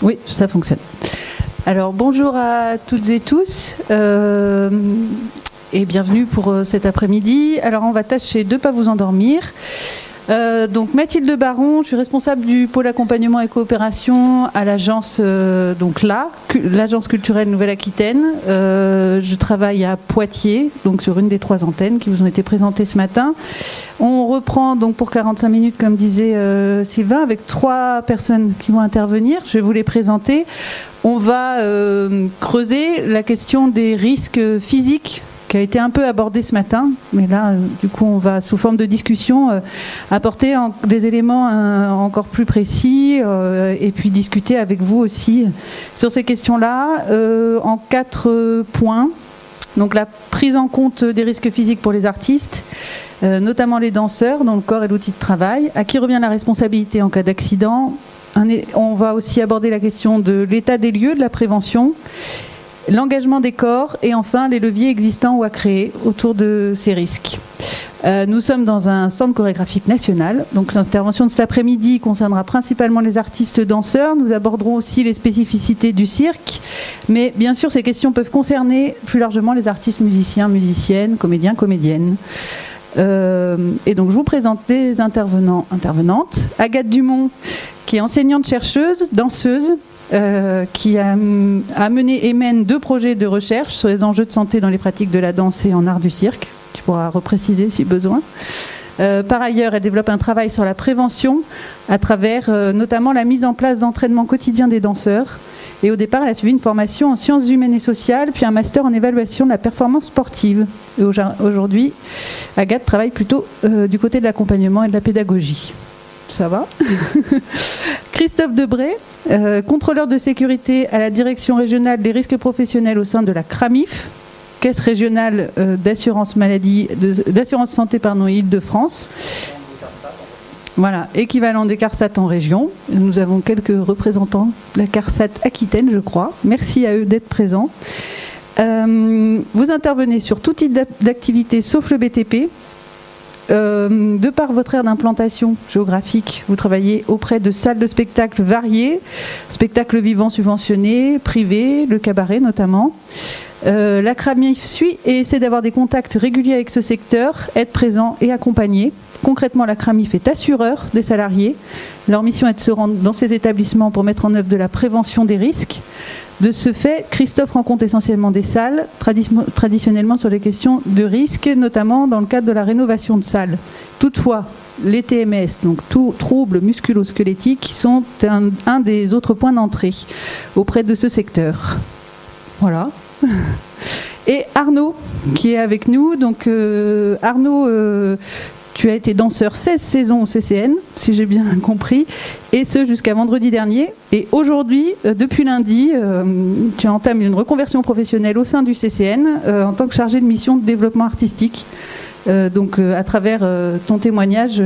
Oui, ça fonctionne. Alors bonjour à toutes et tous euh, et bienvenue pour euh, cet après-midi. Alors on va tâcher de ne pas vous endormir. Euh, donc Mathilde Baron, je suis responsable du pôle accompagnement et coopération à l'agence euh, donc là, l'agence culturelle Nouvelle-Aquitaine. Euh, je travaille à Poitiers, donc sur une des trois antennes qui vous ont été présentées ce matin. On reprend donc pour 45 minutes, comme disait Sylvain, avec trois personnes qui vont intervenir. Je vais vous les présenter. On va creuser la question des risques physiques qui a été un peu abordé ce matin, mais là, euh, du coup, on va, sous forme de discussion, euh, apporter des éléments euh, encore plus précis et puis discuter avec vous aussi sur ces questions-là en quatre points. Donc la prise en compte des risques physiques pour les artistes, notamment les danseurs, dont le corps est l'outil de travail, à qui revient la responsabilité en cas d'accident? On va aussi aborder la question de l'état des lieux, de la prévention l'engagement des corps et enfin les leviers existants ou à créer autour de ces risques. Euh, nous sommes dans un centre chorégraphique national. Donc l'intervention de cet après-midi concernera principalement les artistes danseurs. Nous aborderons aussi les spécificités du cirque. Mais bien sûr, ces questions peuvent concerner plus largement les artistes musiciens, musiciennes, comédiens, comédiennes. Euh, et donc je vous présente les intervenants, intervenantes. Agathe Dumont, qui est enseignante-chercheuse, danseuse, euh, qui a, mené et mène deux projets de recherche sur les enjeux de santé dans les pratiques de la danse et en art du cirque. Tu pourras repréciser si besoin. Euh, par ailleurs, elle développe un travail sur la prévention à travers euh, notamment la mise en place d'entraînements quotidiens des danseurs. Et au départ, elle a suivi une formation en sciences humaines et sociales, puis un master en évaluation de la performance sportive. Et aujourd'hui, Agathe travaille plutôt du côté de l'accompagnement et de la pédagogie ça va. Christophe Debré, euh, contrôleur de sécurité à la direction régionale des risques professionnels au sein de la CRAMIF, caisse régionale euh, d'assurance maladie, d'assurance santé pardon, Île-de-France. Voilà, équivalent des CARSAT en région. Nous avons quelques représentants de la CARSAT Aquitaine, je crois. Merci à eux d'être présents. Euh, vous intervenez sur tout type d'activité sauf le BTP, euh, de par votre aire d'implantation géographique, vous travaillez auprès de salles de spectacle variées, spectacles vivants subventionnés, privés, le cabaret notamment. Euh, la CRAMIF suit et essaie d'avoir des contacts réguliers avec ce secteur, être présent et accompagner. Concrètement, la CRAMIF est assureur des salariés. Leur mission est de se rendre dans ces établissements pour mettre en œuvre de la prévention des risques. De ce fait, Christophe rencontre essentiellement des salles, traditionnellement sur les questions de risque, notamment dans le cadre de la rénovation de salles. Toutefois, les TMS, donc tous troubles musculo-squelettiques, sont un, des autres points d'entrée auprès de ce secteur. Voilà. Et Arnaud, qui est avec nous. Donc euh, Arnaud euh, tu as été danseur 16 saisons au CCN, si j'ai bien compris, et ce jusqu'à vendredi dernier. Et aujourd'hui, euh, depuis lundi, euh, tu entames une reconversion professionnelle au sein du CCN euh, en tant que chargé de mission de développement artistique. donc, à travers ton témoignage,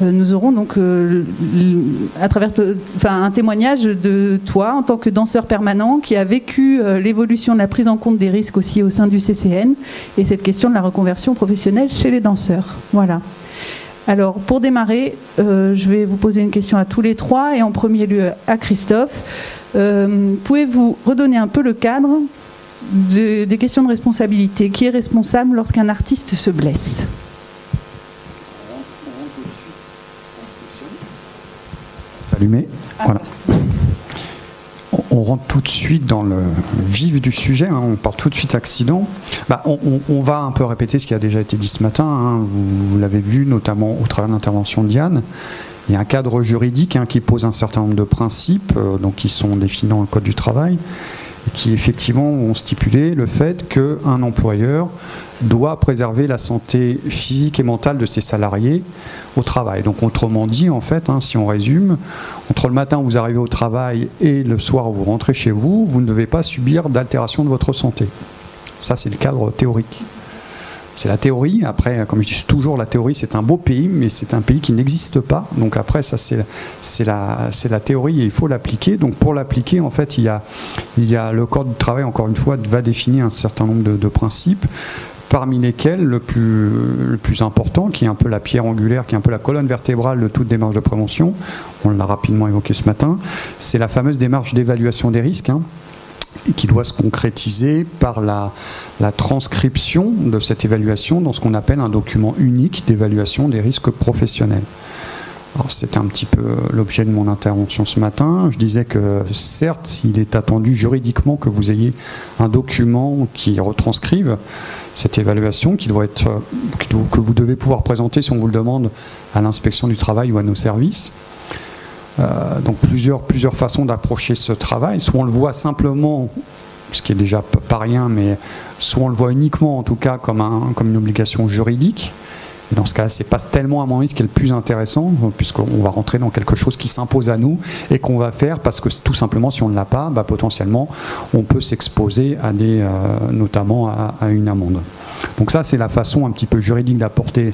nous aurons donc euh, à travers un témoignage de toi en tant que danseur permanent qui a vécu euh, l'évolution de la prise en compte des risques aussi au sein du CCN et cette question de la reconversion professionnelle chez les danseurs. Voilà. Alors pour démarrer, je vais vous poser une question à tous les trois et en premier lieu à Christophe. Pouvez-vous redonner un peu le cadre des questions de responsabilité? Qui est responsable lorsqu'un artiste se blesse? Ah, voilà. On, rentre tout de suite dans le vif du sujet, hein. on part tout de suite accident. Bah, on, va un peu répéter ce qui a déjà été dit ce matin, hein. vous, l'avez vu notamment au travers de l'intervention de Diane. Il y a un cadre juridique hein, qui pose un certain nombre de principes, euh, donc qui sont définis dans le Code du travail, et qui effectivement ont stipulé le fait qu'un employeur doit préserver la santé physique et mentale de ses salariés au travail. Donc autrement dit, en fait, hein, si on résume, entre le matin où vous arrivez au travail et le soir où vous rentrez chez vous, vous ne devez pas subir d'altération de votre santé. Ça, c'est le cadre théorique. C'est la théorie. Après, comme je dis toujours, la théorie, c'est un beau pays, mais c'est un pays qui n'existe pas. Donc après, ça, c'est la, théorie et il faut l'appliquer. Donc pour l'appliquer, en fait, il y, a, le Code du travail, encore une fois, va définir un certain nombre de principes parmi lesquels le plus, important, qui est un peu la pierre angulaire, qui est un peu la colonne vertébrale de toute démarche de prévention, on l'a rapidement évoqué ce matin, c'est la fameuse démarche d'évaluation des risques. Hein, qui doit se concrétiser par la, transcription de cette évaluation dans ce qu'on appelle un document unique d'évaluation des risques professionnels. C'était un petit peu l'objet de mon intervention ce matin. Je disais que certes, il est attendu juridiquement que vous ayez un document qui retranscrive cette évaluation, que vous devez pouvoir présenter si on vous le demande à l'inspection du travail ou à nos services. Euh, donc plusieurs, façons d'approcher ce travail. Soit on le voit simplement, ce qui est déjà pas rien, mais soit on le voit uniquement en tout cas comme une obligation juridique, dans ce cas, c'est pas tellement à mon ce qui est le plus intéressant, puisqu'on va rentrer dans quelque chose qui s'impose à nous et qu'on va faire parce que tout simplement, si on ne l'a pas, bah, potentiellement, on peut s'exposer à des, euh, notamment à, une amende. Donc ça, c'est la façon un petit peu juridique d'apporter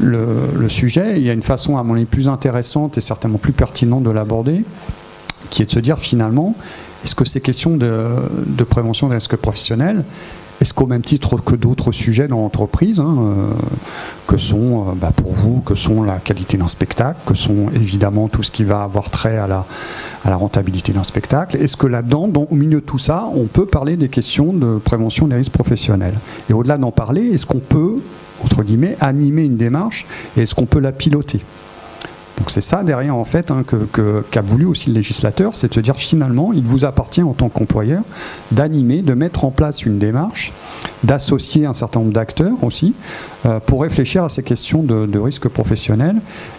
le, sujet. Il y a une façon, à mon avis, plus intéressante et certainement plus pertinente de l'aborder, qui est de se dire finalement, est-ce que ces questions de prévention des risques professionnels, est-ce qu'au même titre que d'autres sujets dans l'entreprise, hein, euh, que sont euh, bah, pour vous, que sont la qualité d'un spectacle, que sont évidemment tout ce qui va avoir trait à la, à la rentabilité d'un spectacle, est-ce que là-dedans, au milieu de tout ça, on peut parler des questions de prévention des risques professionnels? Et au-delà d'en parler, est-ce qu'on peut, entre guillemets, animer une démarche et est-ce qu'on peut la piloter? Donc c'est ça derrière en fait hein, qu'a voulu aussi le législateur, c'est de se dire finalement il vous appartient en tant qu'employeur d'animer, de mettre en place une démarche, d'associer un certain nombre d'acteurs aussi euh, pour réfléchir à ces questions de, risque professionnel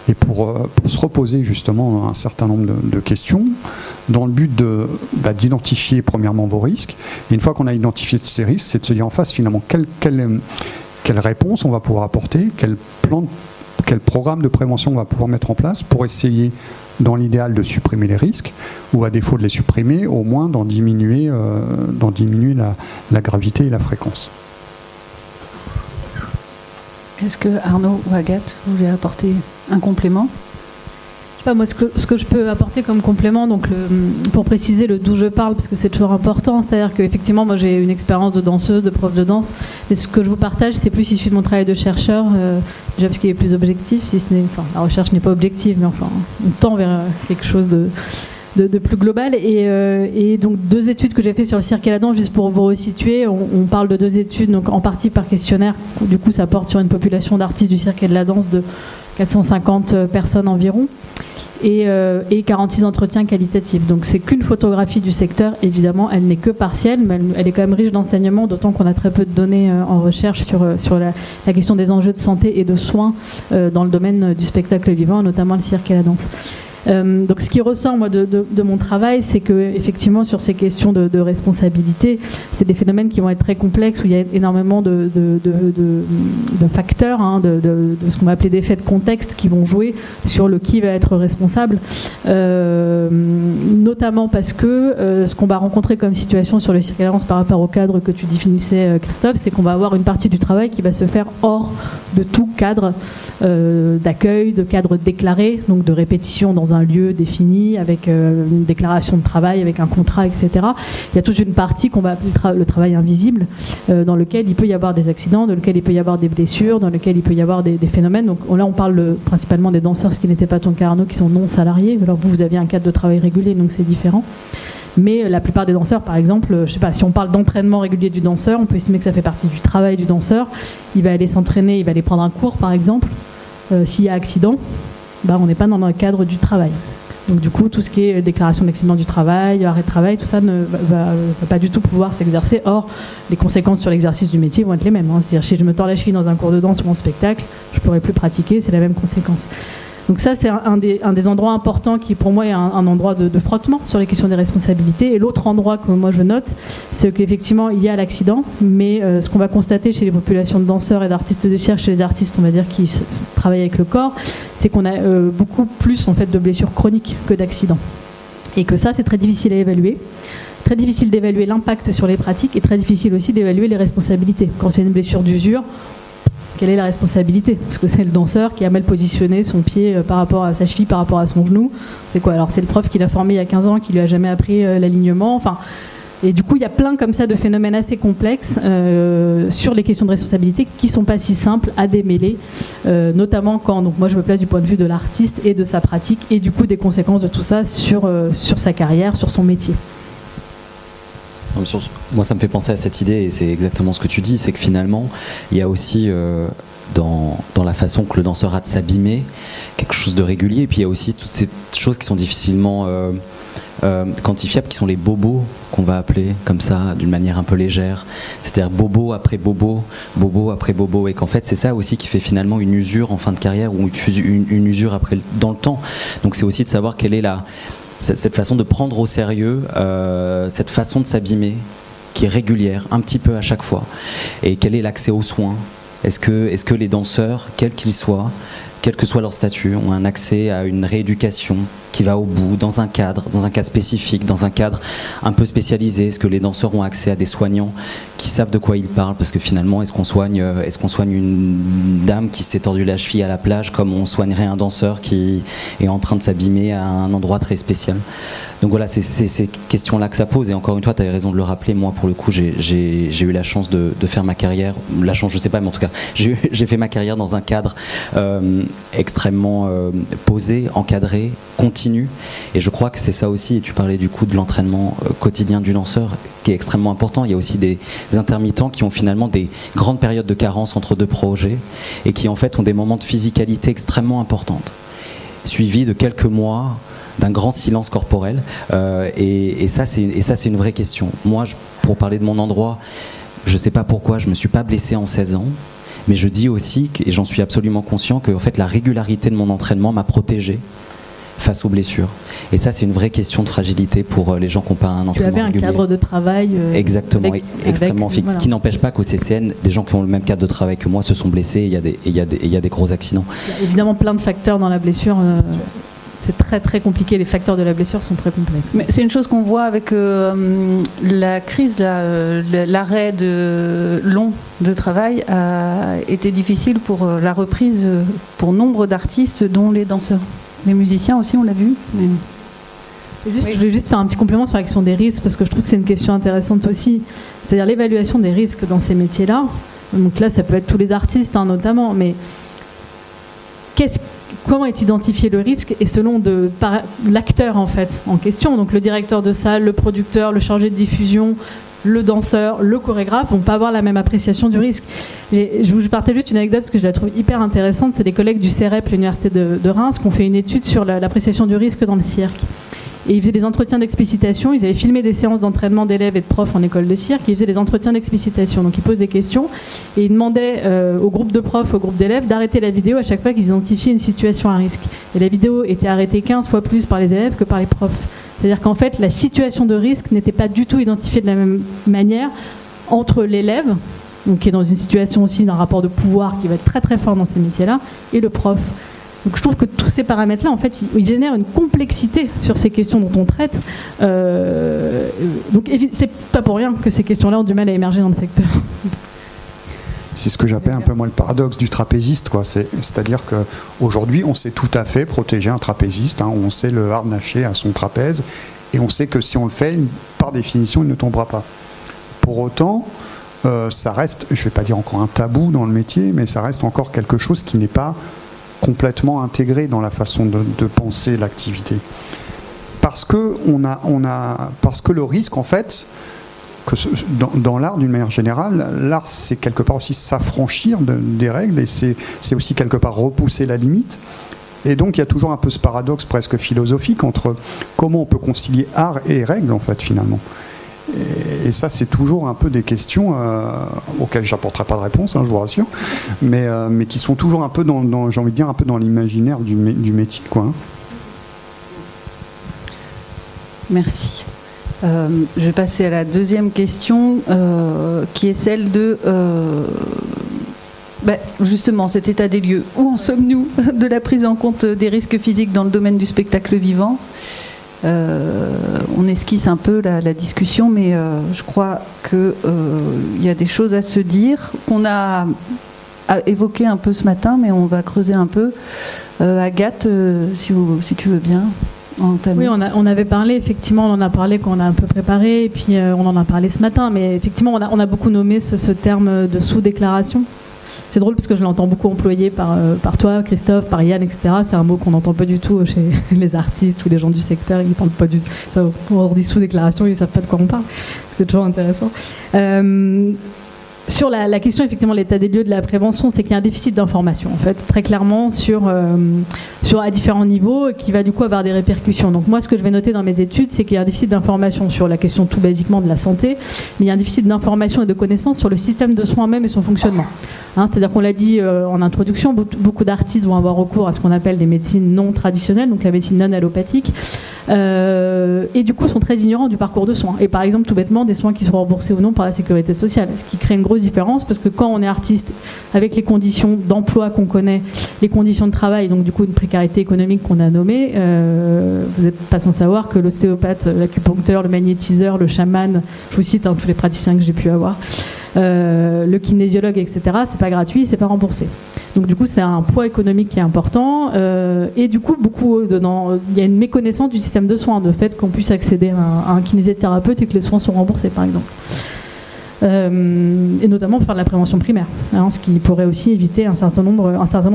et pour, euh, se reposer justement un certain nombre de, questions dans le but bah, d'identifier premièrement vos risques. Et une fois qu'on a identifié ces risques, c'est de se dire en face finalement quelle, quelle, quelle réponse on va pouvoir apporter, quel plan de quel programme de prévention on va pouvoir mettre en place pour essayer, dans l'idéal, de supprimer les risques, ou à défaut de les supprimer, au moins d'en diminuer, euh, diminuer la, la gravité et la fréquence. Est-ce que Arnaud ou Agathe voulaient apporter un complément? Moi, ce que, ce que, je peux apporter comme complément, donc pour préciser le d'où je parle, parce que c'est toujours important, c'est-à-dire qu'effectivement, moi j'ai une expérience de danseuse, de prof de danse, mais ce que je vous partage, c'est plus issu de mon travail de chercheur, euh, déjà parce qu'il est plus objectif, si ce n'est, enfin, la recherche n'est pas objective, mais enfin, on tend vers quelque chose de, de, plus global. Et, euh, et, donc deux études que j'ai fait sur le cirque et la danse, juste pour vous resituer, on, on, parle de deux études, donc en partie par questionnaire, du coup ça porte sur une population d'artistes du cirque et de la danse de 450 personnes environ et, euh, et 46 entretiens qualitatifs. Donc c'est qu'une photographie du secteur, évidemment, elle n'est que partielle, mais elle, est quand même riche d'enseignements, d'autant qu'on a très peu de données euh, en recherche sur, euh, sur la, question des enjeux de santé et de soins dans le domaine du spectacle vivant, notamment le cirque et la danse. Euh, donc ce qui ressort moi de, mon travail, c'est que effectivement sur ces questions de, responsabilité, c'est des phénomènes qui vont être très complexes où il y a énormément de, facteurs, hein, de, ce qu'on va appeler d'effets de contexte qui vont jouer sur le qui va être responsable, euh, notamment parce que euh, ce qu'on va rencontrer comme situation sur le circulance par rapport au cadre que tu définissais Christophe, c'est qu'on va avoir une partie du travail qui va se faire hors de tout cadre d'accueil, de cadre déclaré, donc de répétition dans un un lieu défini, avec euh, une déclaration de travail, avec un contrat, etc. Il y a toute une partie qu'on va appeler le, travail invisible, euh, dans lequel il peut y avoir des accidents, dans lequel il peut y avoir des blessures, dans lequel il peut y avoir des, phénomènes. Donc là, on parle principalement des danseurs, ce qui n'était pas ton cas, Arnaud, qui sont non salariés. Alors vous, vous aviez un cadre de travail régulier, donc c'est différent. Mais la plupart des danseurs, par exemple, je sais pas, si on parle d'entraînement régulier du danseur, on peut estimer que ça fait partie du travail du danseur. Il va aller s'entraîner, il va aller prendre un cours, par exemple. Euh, s'il y a accident, bah, on n'est pas dans le cadre du travail. Donc du coup, tout ce qui est déclaration d'accident du travail, arrêt de travail, tout ça ne va, pas du tout pouvoir s'exercer. Or, les conséquences sur l'exercice du métier vont être les mêmes. Hein. C'est-à-dire si je me tords la cheville dans un cours de danse ou en spectacle, je ne pourrai plus pratiquer, c'est la même conséquence. Donc ça, c'est un, des, endroits importants qui, pour moi, est un, endroit de, frottement sur les questions des responsabilités. Et l'autre endroit que moi je note, c'est qu'effectivement, il y a l'accident, mais euh, ce qu'on va constater chez les populations de danseurs et d'artistes de cirque, chez les artistes, on va dire, qui travaillent avec le corps, c'est qu'on a euh, beaucoup plus en fait de blessures chroniques que d'accidents. Et que ça, c'est très difficile à évaluer très difficile d'évaluer l'impact sur les pratiques et très difficile aussi d'évaluer les responsabilités. Quand c'est une blessure d'usure, quelle est la responsabilité Parce que c'est le danseur qui a mal positionné son pied euh, par rapport à sa cheville, par rapport à son genou. C'est quoi Alors c'est le prof qui l'a formé il y a 15 ans, qui lui a jamais appris euh, l'alignement. Enfin, Et du coup, il y a plein comme ça de phénomènes assez complexes euh, sur les questions de responsabilité qui sont pas si simples à démêler, notamment quand, donc moi je me place du point de vue de l'artiste et de sa pratique, et du coup des conséquences de tout ça sur, sur sa carrière, sur son métier. Moi, ça me fait penser à cette idée, et c'est exactement ce que tu dis, c'est que finalement, il y a aussi dans, dans, la façon que le danseur a de s'abîmer quelque chose de régulier, et puis il y a aussi toutes ces choses qui sont difficilement euh, quantifiables qui sont les bobos qu'on va appeler comme ça d'une manière un peu légère. C'est-à-dire bobo après bobo, bobo après bobo, et qu'en fait c'est ça aussi qui fait finalement une usure en fin de carrière ou une, usure dans le temps. Donc c'est aussi de savoir quelle est la cette, façon de prendre au sérieux, euh, cette façon de s'abîmer qui est régulière, un petit peu à chaque fois, et quel est l'accès aux soins? Est-ce que, les danseurs, quels qu'ils soient, quel que soit leur statut, ont un accès à une rééducation qui va au bout, dans un cadre, dans un cadre spécifique, dans un cadre un peu spécialisé Est-ce que les danseurs ont accès à des soignants qui savent de quoi ils parlent Parce que finalement, est-ce qu'on soigne, euh, est-ce qu'on soigne une dame qui s'est tordue la cheville à la plage comme on soignerait un danseur qui est en train de s'abîmer à un endroit très spécial? Donc voilà, c'est ces questions-là que ça pose. Et encore une fois, tu avais raison de le rappeler. Moi, pour le coup, j'ai eu la chance de, faire ma carrière, la chance, je sais pas, mais en tout cas, j'ai fait ma carrière dans un cadre euh, extrêmement euh, posé, encadré, continu et je crois que c'est ça aussi, et tu parlais du coup de l'entraînement euh, quotidien du lanceur, qui est extrêmement important. Il y a aussi des intermittents qui ont finalement des grandes périodes de carence entre deux projets, et qui en fait ont des moments de physicalité extrêmement importantes, suivis de quelques mois d'un grand silence corporel. Euh, et, ça, c'est une vraie question. Moi, pour parler de mon endroit, je ne sais pas pourquoi, je ne me suis pas blessé en 16 ans. Mais je dis aussi, et j'en suis absolument conscient, que fait, la régularité de mon entraînement m'a protégé face aux blessures. Et ça, c'est une vraie question de fragilité pour euh, les gens qui n'ont pas un entraînement Tu avais un cadre de travail euh, exactement extrêmement fixe, ce qui n'empêche pas qu'au CCN, des gens qui ont le même cadre de travail que moi se sont blessés. Et il y a des, il y a des, il y a des gros accidents. Il y a évidemment plein de facteurs dans la blessure. Euh, c'est très très compliqué. Les facteurs de la blessure sont très complexes. Mais c'est une chose qu'on voit avec la crise, l'arrêt de long de travail a été difficile pour la reprise pour nombre d'artistes, dont les danseurs. Les musiciens aussi, on l'a vu. Je vais juste faire un petit complément sur la question des risques, parce que je trouve que c'est une question intéressante aussi. C'est-à-dire l'évaluation des risques dans ces métiers-là. Donc là, ça peut être tous les artistes, hein, notamment, mais comment est identifié le risque et selon de, l'acteur en fait en question, donc le directeur de salle, le producteur, le chargé de diffusion, le danseur, le chorégraphe vont pas avoir la même appréciation du risque. Je vous partage juste une anecdote parce que je la trouve hyper intéressante. C'est des collègues du CEREP, l'université de, Reims, qui ont fait une étude sur l'appréciation du risque dans le cirque. Et ils faisaient des entretiens d'explicitation. Ils avaient filmé des séances d'entraînement d'élèves et de profs en école de cirque. Ils faisaient des entretiens d'explicitation. Donc ils posent des questions et ils demandaient euh, au groupe de profs, au groupe d'élèves d'arrêter la vidéo à chaque fois qu'ils identifiaient une situation à risque. Et la vidéo était arrêtée 15 fois plus par les élèves que par les profs. C'est-à-dire qu'en fait, la situation de risque n'était pas du tout identifiée de la même manière entre l'élève, qui est dans une situation aussi d'un rapport de pouvoir qui va être très très fort dans ces métiers-là, et le prof. Donc je trouve que tous ces paramètres-là, en fait, ils, génèrent une complexité sur ces questions dont on traite. Euh, donc c'est pas pour rien que ces questions-là ont du mal à émerger dans le secteur. C'est ce que j'appelle un peu moi le paradoxe du trapéziste. C'est-à-dire qu'aujourd'hui, on sait tout à fait protéger un trapéziste. Hein. on sait le harnacher à son trapèze. Et on sait que si on le fait, par définition, il ne tombera pas. Pour autant, euh, ça reste, je ne vais pas dire encore un tabou dans le métier, mais ça reste encore quelque chose qui n'est pas complètement intégré dans la façon de, penser l'activité. Parce que, on a, on a, parce que le risque, en fait, que dans, l'art, d'une manière générale, l'art, c'est quelque part aussi s'affranchir des règles et c'est aussi quelque part repousser la limite. Et donc, il y a toujours un peu ce paradoxe presque philosophique entre comment on peut concilier art et règles, en fait, finalement. Et, ça, c'est toujours un peu des questions euh, auxquelles j'apporterai pas de réponse, hein, je vous rassure, mais, euh, mais qui sont toujours un peu dans, j'ai envie de dire, un peu dans l'imaginaire du, du métier, quoi. Hein. Merci. Euh, je vais passer à la deuxième question, euh, qui est celle de... Euh, ben, justement, cet état des lieux. Où en sommes-nous de la prise en compte des risques physiques dans le domaine du spectacle vivant On esquisse un peu la, discussion, mais je crois qu'il y a des choses à se dire qu'on a, évoqué un peu ce matin, mais on va creuser un peu. Agathe, si, si tu veux bien. Oui, on, on, avait parlé, effectivement, on en a parlé quand on a un peu préparé, et puis on en a parlé ce matin, mais effectivement, on a, on a beaucoup nommé ce, ce terme de sous-déclaration. C'est drôle parce que je l'entends beaucoup employé par, euh, par toi, Christophe, par Yann, etc. C'est un mot qu'on n'entend pas du tout chez les artistes ou les gens du secteur. Ils ne parlent pas du tout. On dit sous-déclaration, ils ne savent pas de quoi on parle. C'est toujours intéressant. Euh, sur la, question, effectivement, l'état des lieux de la prévention, c'est qu'il y a un déficit d'information, en fait, très clairement, sur, euh, sur, à différents niveaux, qui va du coup avoir des répercussions. Donc moi, ce que je vais noter dans mes études, c'est qu'il y a un déficit d'information sur la question tout basiquement de la santé, mais il y a un déficit d'information et de connaissances sur le système de soins même et son fonctionnement. Hein, c'est-à-dire qu'on l'a dit euh, en introduction, beaucoup d'artistes vont avoir recours à ce qu'on appelle des médecines non traditionnelles, donc la médecine non allopathique, euh, et du coup sont très ignorants du parcours de soins. Et par exemple, tout bêtement, des soins qui sont remboursés ou non par la sécurité sociale, ce qui crée une grosse différence parce que quand on est artiste, avec les conditions d'emploi qu'on connaît, les conditions de travail, donc du coup une précarité économique qu'on a nommée, euh, vous n'êtes pas sans savoir que l'ostéopathe, l'acupuncteur, le magnétiseur, le chaman, je vous cite hein, tous les praticiens que j'ai pu avoir, euh, le kinésiologue, etc., c'est pas gratuit, c'est pas remboursé. Donc du coup, c'est un poids économique qui est important. Euh, et du coup, beaucoup il y a une méconnaissance du système de soins, de fait qu'on puisse accéder à un, kinésithérapeute et que les soins sont remboursés, par exemple. Euh, et notamment pour faire de la prévention primaire, hein, ce qui pourrait aussi éviter un certain nombre,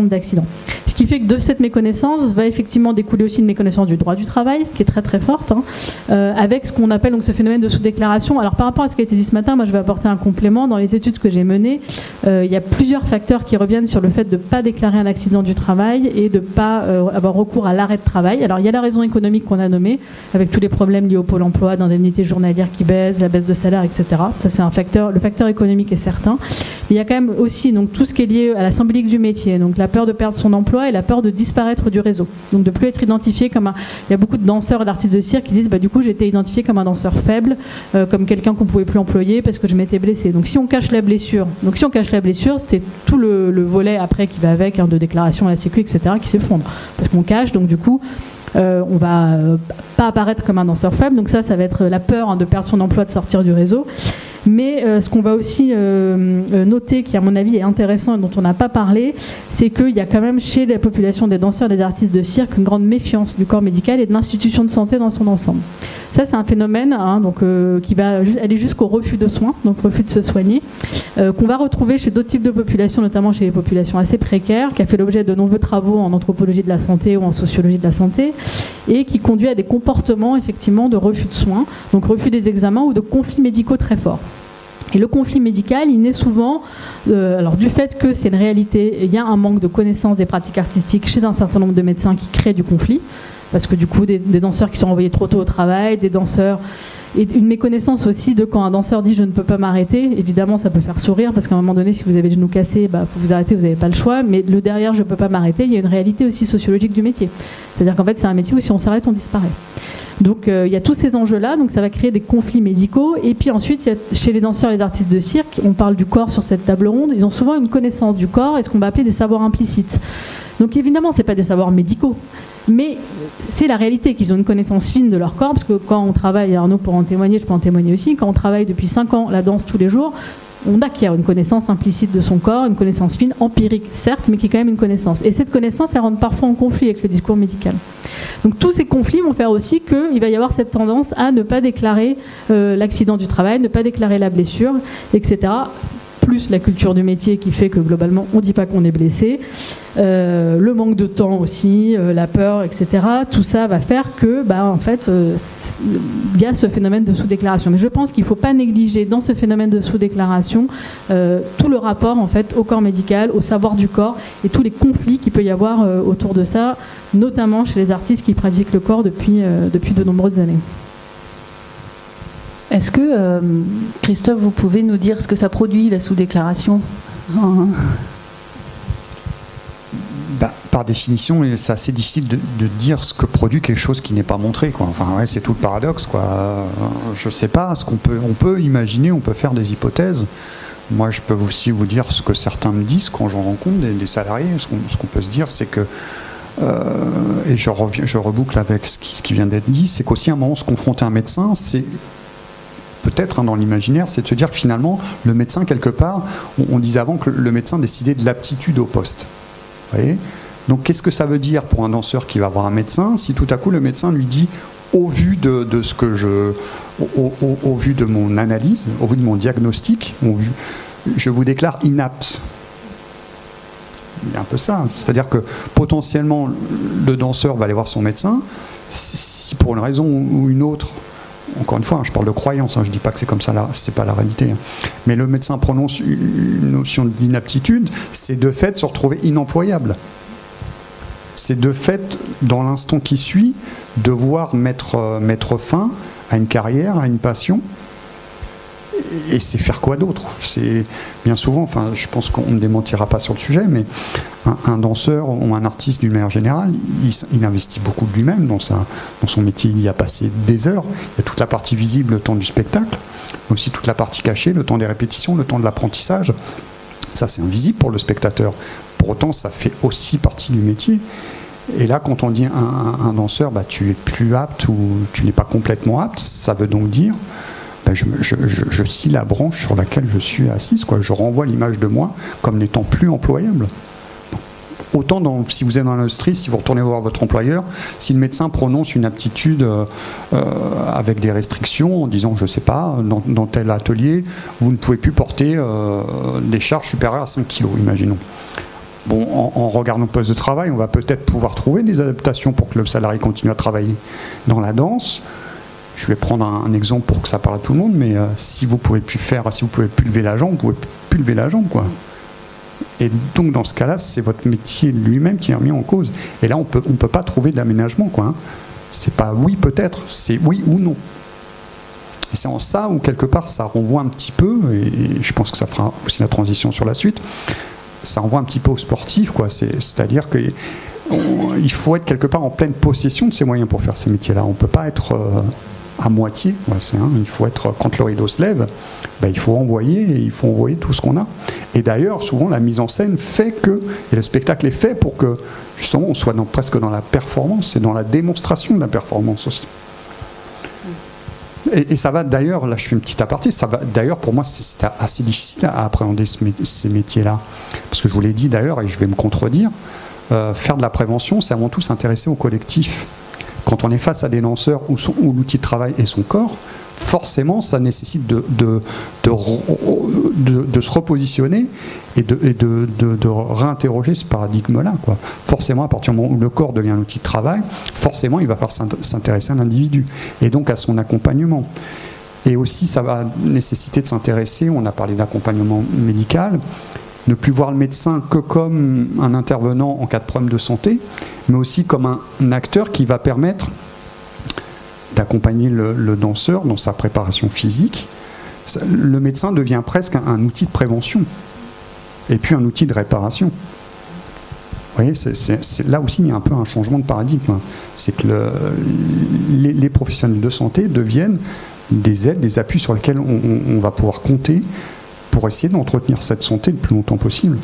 d'accidents. Ce qui fait que de cette méconnaissance va effectivement découler aussi une méconnaissance du droit du travail, qui est très très forte, hein, euh, avec ce qu'on appelle donc ce phénomène de sous-déclaration. Alors par rapport à ce qui a été dit ce matin, moi je vais apporter un complément. Dans les études que j'ai menées, euh, il y a plusieurs facteurs qui reviennent sur le fait de ne pas déclarer un accident du travail et de ne pas avoir recours à l'arrêt de travail. Alors il y a la raison économique qu'on a nommée, avec tous les problèmes liés au pôle emploi, d'indemnité journalière qui baisse, la baisse de salaire, etc. Ça c'est un facteur le facteur économique est certain. Il y a quand même aussi donc, tout ce qui est lié à la symbolique du métier, donc la peur de perdre son emploi et la peur de disparaître du réseau. Donc de plus être identifié comme un. Il y a beaucoup de danseurs et d'artistes de cirque qui disent bah, du coup j'ai été identifié comme un danseur faible, euh, comme quelqu'un qu'on pouvait plus employer parce que je m'étais blessé. Donc si on cache la blessure, donc si on cache la blessure, c'est tout le, volet après qui va avec, hein, de déclaration à la sécu, etc., qui s'effondre. Parce qu'on cache, donc du coup, euh, on va euh, pas apparaître comme un danseur faible. Donc ça, ça va être la peur hein, de perdre son emploi, de sortir du réseau. Mais euh, ce qu'on va aussi noter, qui à mon avis est intéressant et dont on n'a pas parlé, c'est qu'il y a quand même chez la population des danseurs, des artistes de cirque, une grande méfiance du corps médical et de l'institution de santé dans son ensemble. Ça, c'est un phénomène hein, donc, euh, qui va aller jusqu'au refus de soins, donc refus de se soigner, euh, qu'on va retrouver chez d'autres types de populations, notamment chez les populations assez précaires, qui a fait l'objet de nombreux travaux en anthropologie de la santé ou en sociologie de la santé, et qui conduit à des comportements effectivement de refus de soins, donc refus des examens ou de conflits médicaux très forts. Et le conflit médical, il naît souvent euh, alors, du fait que c'est une réalité, il y a un manque de connaissances des pratiques artistiques chez un certain nombre de médecins qui créent du conflit parce que du coup, des, danseurs qui sont envoyés trop tôt au travail, des danseurs. Et une méconnaissance aussi de quand un danseur dit je ne peux pas m'arrêter, évidemment ça peut faire sourire parce qu'à un moment donné, si vous avez le genou cassé, bah, faut vous arrêter, vous n'avez pas le choix. Mais le derrière je ne peux pas m'arrêter, il y a une réalité aussi sociologique du métier. C'est-à-dire qu'en fait, c'est un métier où si on s'arrête, on disparaît. Donc euh, il y a tous ces enjeux-là, donc ça va créer des conflits médicaux. Et puis ensuite, chez les danseurs et les artistes de cirque, on parle du corps sur cette table ronde, ils ont souvent une connaissance du corps et ce qu'on va appeler des savoirs implicites. Donc évidemment, ce n'est pas des savoirs médicaux, mais c'est la réalité qu'ils ont une connaissance fine de leur corps, parce que quand on travaille, Arnaud pour en témoigner, je peux en témoigner aussi, quand on travaille depuis 5 ans la danse tous les jours, on acquiert une connaissance implicite de son corps, une connaissance fine, empirique certes, mais qui est quand même une connaissance. Et cette connaissance, elle rentre parfois en conflit avec le discours médical. Donc tous ces conflits vont faire aussi qu'il va y avoir cette tendance à ne pas déclarer euh, l'accident du travail, ne pas déclarer la blessure, etc plus la culture du métier qui fait que globalement on ne dit pas qu'on est blessé, le manque de temps aussi, euh, la peur, etc. Tout ça va faire que, bah, en fait, euh, il y a ce phénomène de sous-déclaration. Mais je pense qu'il ne faut pas négliger dans ce phénomène de sous-déclaration tout le rapport en fait au corps médical, au savoir du corps et tous les conflits qu'il peut y avoir autour de ça, notamment chez les artistes qui pratiquent le corps depuis, depuis de nombreuses années. Est-ce que, euh, Christophe, vous pouvez nous dire ce que ça produit, la sous-déclaration? Par définition, c'est assez difficile de, dire ce que produit quelque chose qui n'est pas montré. Enfin, c'est tout le paradoxe. Quoi. Je ne sais pas, on peut imaginer, on peut faire des hypothèses. Moi, je peux aussi vous dire ce que certains me disent quand j'en rencontre, des, salariés. Ce qu'on, peut se dire, c'est que euh, et je, reviens, reboucle avec ce qui, vient d'être dit, c'est qu'aussi à un moment se confronter à un médecin, c'est peut-être hein, dans l'imaginaire, c'est de se dire que finalement, le médecin, quelque part, on, disait avant que le médecin décidait de l'aptitude au poste. Vous voyez? Donc qu'est-ce que ça veut dire pour un danseur qui va voir un médecin si tout à coup le médecin lui dit au vu de, ce que je, au, vu de mon analyse, au vu de mon diagnostic, je vous déclare inapte. Il y a un peu ça. C'est-à-dire que potentiellement, le danseur va aller voir son médecin. Si pour une raison ou une autre, encore une fois, hein, je parle de croyance, hein, je ne dis pas que c'est comme ça, là, c'est pas la réalité. Hein. Mais le médecin prononce une notion d'inaptitude, c'est de fait se retrouver inemployable. C'est de fait, dans l'instant qui suit, devoir mettre, euh, mettre fin à une carrière, à une passion, et c'est faire quoi d'autre? C'est bien souvent, enfin, je pense qu'on ne démentira pas sur le sujet, mais un, danseur ou un artiste d'une manière générale, il, investit beaucoup de lui-même dans, dans son métier. Il y a passé des heures. Il y a toute la partie visible, le temps du spectacle, mais aussi toute la partie cachée, le temps des répétitions, le temps de l'apprentissage. Ça, c'est invisible pour le spectateur. Pour autant, ça fait aussi partie du métier. Et là, quand on dit un, un danseur, bah, tu es plus apte ou tu n'es pas complètement apte, ça veut donc dire ben, je, je, scie la branche sur laquelle je suis assise. Quoi. Je renvoie l'image de moi comme n'étant plus employable. Autant si vous êtes dans l'industrie, si vous retournez voir votre employeur, si le médecin prononce une aptitude euh, euh, avec des restrictions en disant, je ne sais pas, dans, tel atelier, vous ne pouvez plus porter euh, des charges supérieures à 5 kg, imaginons. Bon, en, regardant le poste de travail, on va peut-être pouvoir trouver des adaptations pour que le salarié continue à travailler. Dans la danse, je vais prendre un, exemple pour que ça parle à tout le monde, mais si vous pouvez plus faire, si vous pouvez plus lever la jambe, vous pouvez plus lever la jambe, quoi. Et donc dans ce cas-là, c'est votre métier lui-même qui est remis en cause. Et là, on peut, on peut pas trouver d'aménagement, quoi. Hein. C'est pas oui peut-être, c'est oui ou non. Et c'est en ça où quelque part ça renvoie un petit peu, et je pense que ça fera aussi la transition sur la suite. Ça renvoie un petit peu au sportif. C'est-à-dire que il faut être quelque part en pleine possession de ses moyens pour faire ces métiers-là. On ne peut pas être euh, à moitié. il faut être quand le rideau se lève, ben, il faut envoyer et il faut envoyer tout ce qu'on a. Et d'ailleurs, souvent la mise en scène fait que et le spectacle est fait pour que justement on soit presque dans la performance et dans la démonstration de la performance aussi. Et, ça va d'ailleurs, là je fais une petite aparté, ça va d'ailleurs pour moi c'est assez difficile à appréhender ces métiers-là. Parce que je vous l'ai dit d'ailleurs, et je vais me contredire, euh, faire de la prévention, c'est avant tout s'intéresser au collectif. Quand on est face à des lanceurs où, l'outil de travail est son corps, forcément, ça nécessite de, se repositionner et de, de, réinterroger ce paradigme-là. Forcément, à partir du moment où le corps devient un outil de travail, forcément, il va falloir s'intéresser à l'individu et donc à son accompagnement. Et aussi, ça va nécessiter de s'intéresser, on a parlé d'accompagnement médical, ne plus voir le médecin que comme un intervenant en cas de problème de santé, mais aussi comme un, acteur qui va permettre d'accompagner le, danseur dans sa préparation physique. Le médecin devient presque un, outil de prévention et puis un outil de réparation. Vous voyez, là aussi il y a un peu un changement de paradigme. C'est que les, professionnels de santé deviennent des aides, des appuis sur lesquels on va pouvoir compter pour essayer d'entretenir cette santé le plus longtemps possible.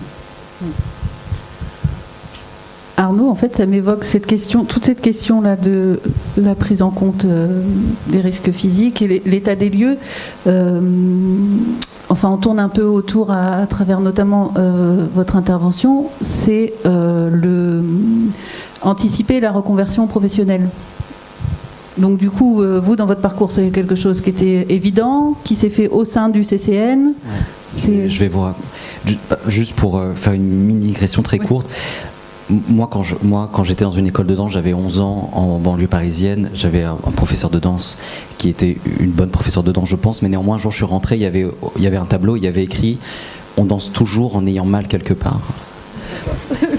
Arnaud, en fait, ça m'évoque cette question, toute cette question-là de la prise en compte euh, des risques physiques et l'état des lieux. Euh, enfin, on tourne un peu autour à, travers notamment euh, votre intervention, c'est le anticiper la reconversion professionnelle. Donc du coup, vous, dans votre parcours, c'est quelque chose qui était évident, qui s'est fait au sein du CCN. Je vais voir. Juste pour euh, faire une mini digression très courte. Moi quand, moi, quand j'étais dans une école de danse, j'avais 11 ans en banlieue parisienne. J'avais un, professeur de danse qui était une bonne professeure de danse, je pense. Mais néanmoins, un jour, je suis rentré, il y avait, il y avait un tableau, il y avait écrit On danse toujours en ayant mal quelque part.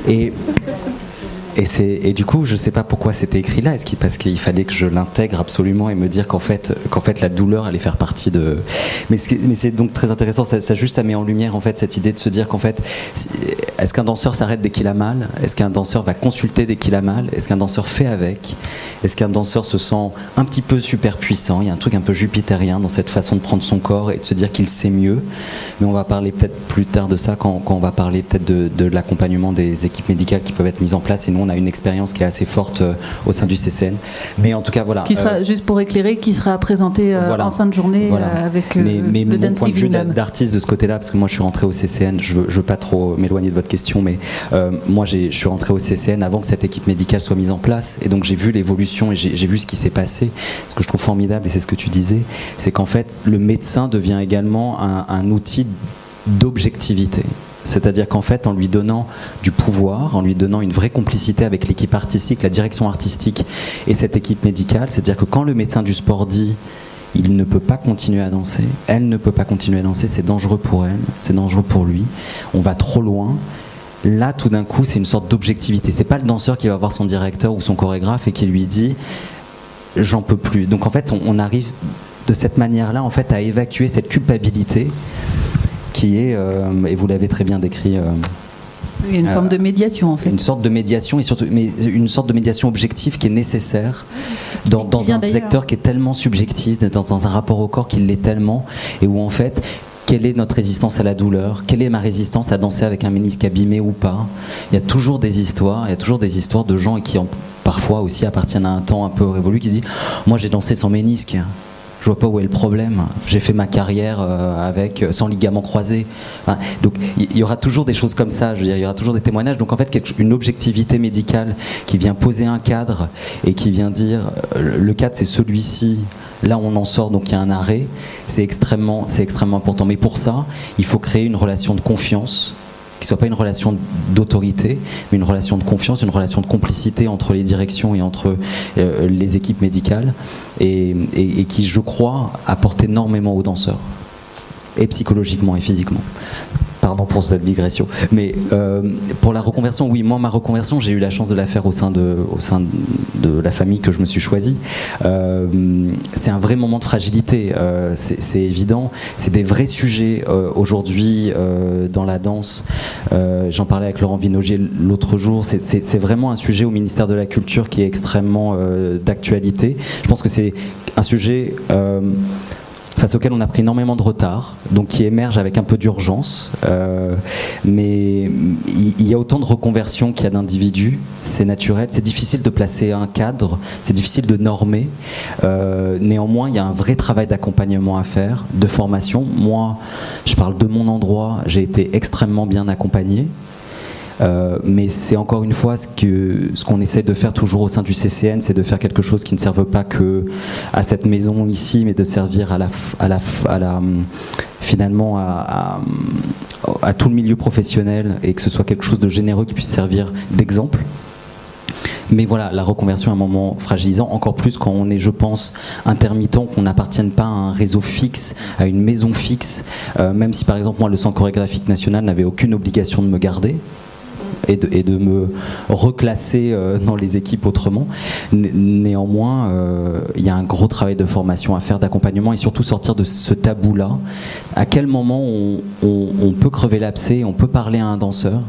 Et et, et du coup, je ne sais pas pourquoi c'était écrit là. Est-ce parce qu'il fallait que je l'intègre absolument et me dire qu'en fait, qu'en fait, la douleur allait faire partie de. Mais, c'est donc très intéressant. Ça, juste, ça met en lumière en fait cette idée de se dire qu'en fait, est-ce qu'un danseur s'arrête dès qu'il a mal? Est-ce qu'un danseur va consulter dès qu'il a mal? Est-ce qu'un danseur fait avec? Est-ce qu'un danseur se sent un petit peu super puissant? Il y a un truc un peu jupitérien dans cette façon de prendre son corps et de se dire qu'il sait mieux. Mais on va parler peut-être plus tard de ça quand, on va parler peut-être de, de l'accompagnement des équipes médicales qui peuvent être mises en place et non on a une expérience qui est assez forte au sein du CCN. Mais en tout cas, voilà. Qui sera, juste pour éclairer, qui sera présenté en fin de journée avec mais, mais le mon point de vue d'artiste de ce côté-là, parce que moi je suis rentré au CCN, je veux, veux pas trop m'éloigner de votre question, mais moi je suis rentré au CCN avant que cette équipe médicale soit mise en place, et donc j'ai vu l'évolution et j'ai vu ce qui s'est passé. Ce que je trouve formidable, et c'est ce que tu disais, c'est qu'en fait le médecin devient également un, un outil d'objectivité. C'est-à-dire qu'en fait, en lui donnant du pouvoir, en lui donnant une vraie complicité avec l'équipe artistique, la direction artistique et cette équipe médicale, c'est-à-dire que quand le médecin du sport dit il ne peut pas continuer à danser, elle ne peut pas continuer à danser, c'est dangereux pour elle, c'est dangereux pour lui, on va trop loin. Là, tout d'un coup, c'est une sorte d'objectivité. C'est pas le danseur qui va voir son directeur ou son chorégraphe et qui lui dit j'en peux plus. Donc en fait, on, arrive de cette manière-là en fait à évacuer cette culpabilité qui est, euh, et vous l'avez très bien décrit. Euh, une forme de médiation en fait. Une sorte de médiation et surtout mais une sorte de médiation objective qui est nécessaire dans, dans un secteur qui est tellement subjectif, dans, dans un rapport au corps qui l'est tellement et où en fait quelle est notre résistance à la douleur? Quelle est ma résistance à danser avec un ménisque abîmé ou pas? Il y a toujours des histoires, il y a toujours des histoires de gens qui ont parfois aussi appartiennent à un temps un peu révolu qui dit Moi j'ai dansé sans ménisque, je vois pas où est le problème. J'ai fait ma carrière euh, avec euh, sans ligament croisé. donc il y, aura toujours des choses comme ça. Il y aura toujours des témoignages. Donc en fait, une objectivité médicale qui vient poser un cadre et qui vient dire euh, le cadre c'est celui-ci. Là, on en sort, donc il y a un arrêt. C'est extrêmement, c'est extrêmement important. Mais pour ça, il faut créer une relation de confiance qui soit pas une relation d'autorité, mais une relation de confiance, une relation de complicité entre les directions et entre euh, les équipes médicales, et, qui, je crois, apporte énormément aux danseurs, et psychologiquement et physiquement. Pardon pour cette digression. Mais euh, pour la reconversion, oui, moi, ma reconversion, j'ai eu la chance de la faire au sein de, au sein de la famille que je me suis choisie. Euh, c'est un vrai moment de fragilité, euh, c'est évident. C'est des vrais sujets aujourd'hui dans la danse. J'en parlais avec Laurent Vinogier l'autre jour. C'est vraiment un sujet au ministère de la Culture qui est extrêmement d'actualité. Je pense que c'est un sujet face auquel on a pris énormément de retard, donc qui émerge avec un peu d'urgence. Euh, mais il y, a autant de reconversions qu'il y a d'individus, c'est naturel. C'est difficile de placer un cadre, c'est difficile de normer. Euh, néanmoins, il y a un vrai travail d'accompagnement à faire, de formation. Moi, je parle de mon endroit, j'ai été extrêmement bien accompagné. Euh, mais c'est encore une fois ce qu'on essaie de faire toujours au sein du CCN, c'est de faire quelque chose qui ne serve pas que à cette maison ici, mais de servir à finalement à, à, tout le milieu professionnel et que ce soit quelque chose de généreux qui puisse servir d'exemple. Mais voilà, la reconversion est un moment fragilisant, encore plus quand on est, je pense, intermittent, qu'on n'appartienne pas à un réseau fixe, à une maison fixe, euh, même si par exemple moi le Centre chorégraphique national n'avait aucune obligation de me garder, et de, me reclasser euh, dans les équipes autrement. Néanmoins, euh, il y a un gros travail de formation à faire, d'accompagnement et surtout sortir de ce tabou-là. À quel moment on, on peut crever l'abcès, on peut parler à un danseur?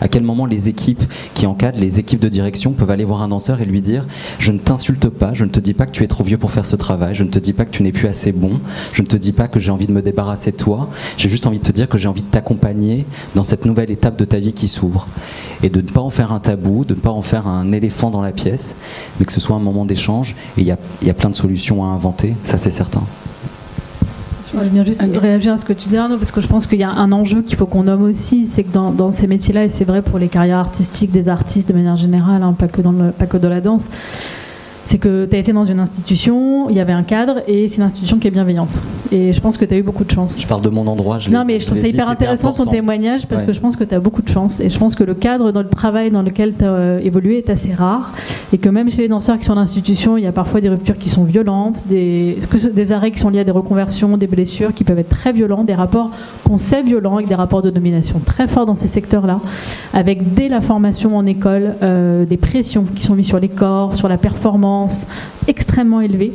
À quel moment les équipes qui encadrent, les équipes de direction peuvent aller voir un danseur et lui dire Je ne t'insulte pas, je ne te dis pas que tu es trop vieux pour faire ce travail, je ne te dis pas que tu n'es plus assez bon, je ne te dis pas que j'ai envie de me débarrasser de toi, j'ai juste envie de te dire que j'ai envie de t'accompagner dans cette nouvelle étape de ta vie qui s'ouvre. Et de ne pas en faire un tabou, de ne pas en faire un éléphant dans la pièce, mais que ce soit un moment d'échange. Et il y y a plein de solutions à inventer, ça c'est certain. Je viens juste réagir à ce que tu dis Arnaud, parce que je pense qu'il y a un enjeu qu'il faut qu'on nomme aussi, c'est que dans, ces métiers-là, et c'est vrai pour les carrières artistiques des artistes de manière générale, hein, pas, que dans le, pas que dans la danse, c'est que tu as été dans une institution, il y avait un cadre et c'est une institution qui est bienveillante. Et je pense que tu as eu beaucoup de chance. Je parle de mon endroit. Je non, mais je trouve ça hyper intéressant ton témoignage parce que je pense que tu as beaucoup de chance. Et je pense que le cadre dans le travail dans lequel tu as euh, évolué est assez rare. Et que même chez les danseurs qui sont en institution, il y a parfois des ruptures qui sont violentes, des, des arrêts qui sont liés à des reconversions, des blessures qui peuvent être très violents, des rapports qu'on sait violents avec des rapports de domination très forts dans ces secteurs-là, avec dès la formation en école euh, des pressions qui sont mises sur les corps, sur la performance extrêmement élevé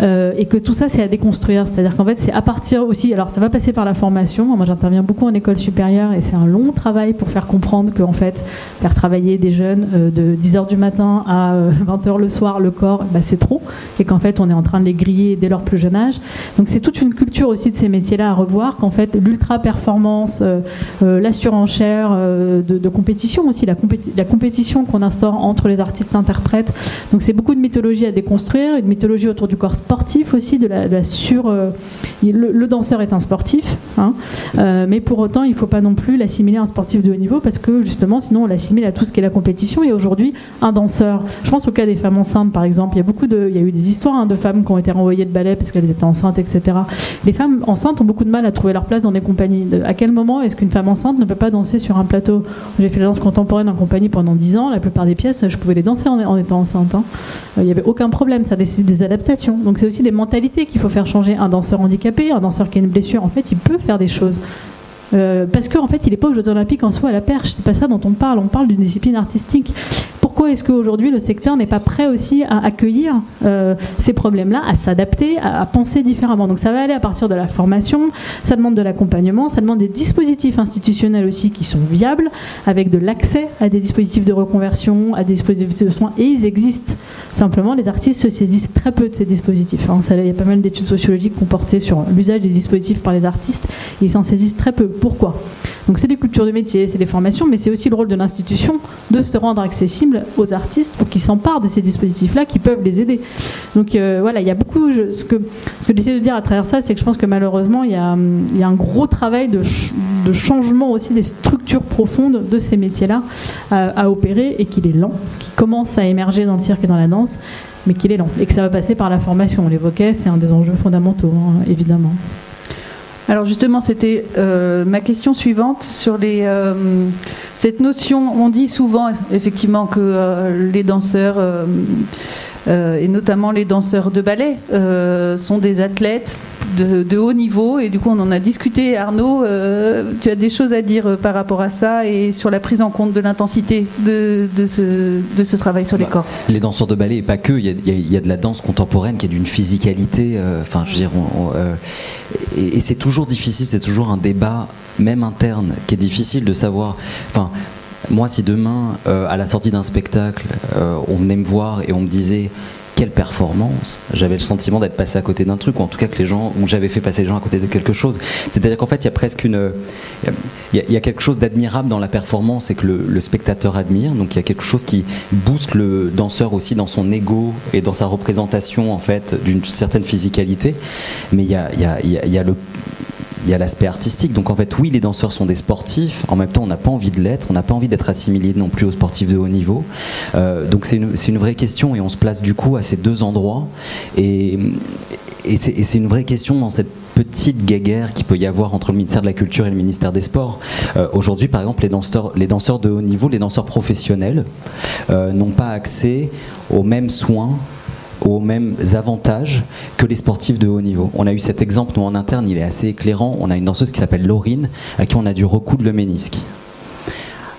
euh, et que tout ça c'est à déconstruire. C'est-à-dire qu'en fait c'est à partir aussi. Alors, ça va passer par la formation. Moi, j'interviens beaucoup en école supérieure et c'est un long travail pour faire comprendre qu'en fait, faire travailler des jeunes euh, de 10h du matin à 20h euh, le soir le corps, bah, c'est trop. Et qu'en fait, on est en train de les griller dès leur plus jeune âge. Donc, c'est toute une culture aussi de ces métiers-là à revoir. Qu'en fait, l'ultra-performance, euh, la surenchère de, compétition aussi, la, la compétition qu'on instaure entre les artistes interprètes. Donc, c'est beaucoup de mythologie à déconstruire, une mythologie autour du corps sportif aussi, de la, sur. le, danseur est un sportif, hein, mais pour autant, il ne faut pas non plus l'assimiler à un sportif de haut niveau parce que justement, sinon, on l'assimile à tout ce qui est la compétition. Et aujourd'hui, un danseur, je pense au cas des femmes enceintes par exemple, il y a beaucoup de, il y a eu des histoires hein, de femmes qui ont été renvoyées de ballet parce qu'elles étaient enceintes, etc. Les femmes enceintes ont beaucoup de mal à trouver leur place dans des compagnies. à quel moment est-ce qu'une femme enceinte ne peut pas danser sur un plateau? J'ai fait la danse contemporaine en compagnie pendant 10 ans. La plupart des pièces, je pouvais les danser en, étant enceinte. Hein. Il n'y avait aucun problème. Ça décide des adaptations. Donc c'est aussi des mentalités qu'il faut faire changer. Un danseur handicapé, un danseur qui a une blessure, en fait, il peut faire des choses. Euh, parce qu'en fait, il n'est pas aux Jeux Olympiques en soi à la perche. C'est pas ça dont on parle. On parle d'une discipline artistique est-ce qu'aujourd'hui le secteur n'est pas prêt aussi à accueillir euh, ces problèmes-là, à s'adapter, à, penser différemment? Donc ça va aller à partir de la formation, ça demande de l'accompagnement, ça demande des dispositifs institutionnels aussi qui sont viables, avec de l'accès à des dispositifs de reconversion, à des dispositifs de soins, et ils existent. Simplement, les artistes se saisissent très peu de ces dispositifs. Hein. il y a pas mal d'études sociologiques porté sur l'usage des dispositifs par les artistes, ils s'en saisissent très peu. Pourquoi? Donc c'est des cultures de métier, c'est des formations, mais c'est aussi le rôle de l'institution de se rendre accessible aux artistes pour qu'ils s'emparent de ces dispositifs-là qui peuvent les aider. Donc euh, voilà, il y a beaucoup. ce que, ce que j'essaie de dire à travers ça, c'est que je pense que malheureusement, il y a, il y a un gros travail de, de, changement aussi des structures profondes de ces métiers-là à, opérer et qu'il est lent, qui commence à émerger dans le cirque et dans la danse, mais qu'il est lent et que ça va passer par la formation. On l'évoquait, c'est un des enjeux fondamentaux, hein, évidemment. Alors justement, c'était euh, ma question suivante sur les, euh, cette notion. On dit souvent effectivement que euh, les danseurs et notamment les danseurs de ballet sont des athlètes de, haut niveau et du coup on en a discuté. Arnaud, tu as des choses à dire par rapport à ça et sur la prise en compte de l'intensité de, de, ce, de, ce, travail sur les bah, corps. Les danseurs de ballet, et pas que, il y, a, de la danse contemporaine qui est d'une physicalité. Enfin, je veux dire, et, c'est toujours difficile, c'est toujours un débat, même interne, qui est difficile de savoir. Enfin, moi, si demain, euh, à la sortie d'un spectacle, euh, on venait me voir et on me disait quelle performance J'avais le sentiment d'être passé à côté d'un truc, ou en tout cas que les gens, ou j'avais fait passer les gens à côté de quelque chose. C'est-à-dire qu'en fait, il y a presque une, il y, a quelque chose d'admirable dans la performance et que le, spectateur admire. Donc il y a quelque chose qui booste le danseur aussi dans son ego et dans sa représentation en fait d'une certaine physicalité. Mais il y a, y a, y a le il y a l'aspect artistique. Donc en fait, oui, les danseurs sont des sportifs. En même temps, on n'a pas envie de l'être. On n'a pas envie d'être assimilé non plus aux sportifs de haut niveau. Euh, donc c'est une, vraie question et on se place du coup à ces deux endroits. Et, et c'est une vraie question dans cette petite guéguerre qu'il peut y avoir entre le ministère de la Culture et le ministère des Sports. Euh, aujourd'hui, par exemple, les danseurs, les danseurs de haut niveau, les danseurs professionnels, euh, n'ont pas accès aux mêmes soins aux mêmes avantages que les sportifs de haut niveau. On a eu cet exemple, nous en interne, il est assez éclairant. On a une danseuse qui s'appelle Laurine, à qui on a dû recoudre le ménisque.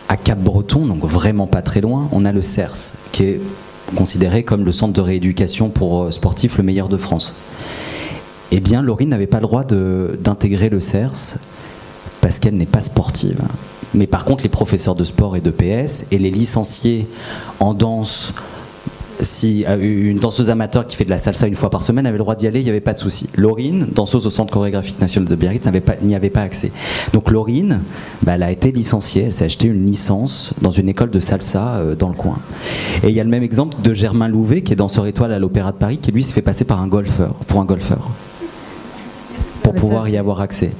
À Cap-Breton, donc vraiment pas très loin, on a le CERS, qui est considéré comme le centre de rééducation pour euh, sportifs le meilleur de France. Eh bien, Laurine n'avait pas le droit d'intégrer le CERS parce qu'elle n'est pas sportive. Mais par contre, les professeurs de sport et de PS et les licenciés en danse, si euh, une danseuse amateur qui fait de la salsa une fois par semaine avait le droit d'y aller, il n'y avait pas de souci. Laurine, danseuse au Centre chorégraphique national de Biarritz, n'y avait pas accès. Donc Laurine, bah, elle a été licenciée, elle s'est acheté une licence dans une école de salsa euh, dans le coin. Et il y a le même exemple de Germain Louvet, qui est danseur étoile à l'Opéra de Paris, qui lui se fait passer par un golfeur, pour un golfeur, pour pouvoir y avoir accès.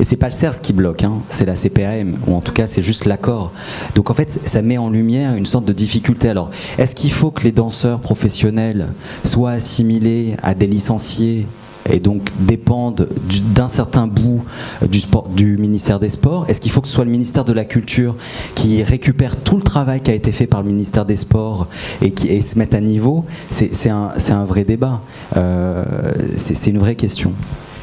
Et c'est pas le CERS qui bloque, hein, c'est la CPAM, ou en tout cas c'est juste l'accord. Donc en fait, ça met en lumière une sorte de difficulté. Alors, est-ce qu'il faut que les danseurs professionnels soient assimilés à des licenciés et donc dépendent d'un certain bout du, sport, du ministère des Sports? Est-ce qu'il faut que ce soit le ministère de la Culture qui récupère tout le travail qui a été fait par le ministère des Sports et qui se mette à niveau? C'est un, un, vrai débat. Euh, c'est une vraie question.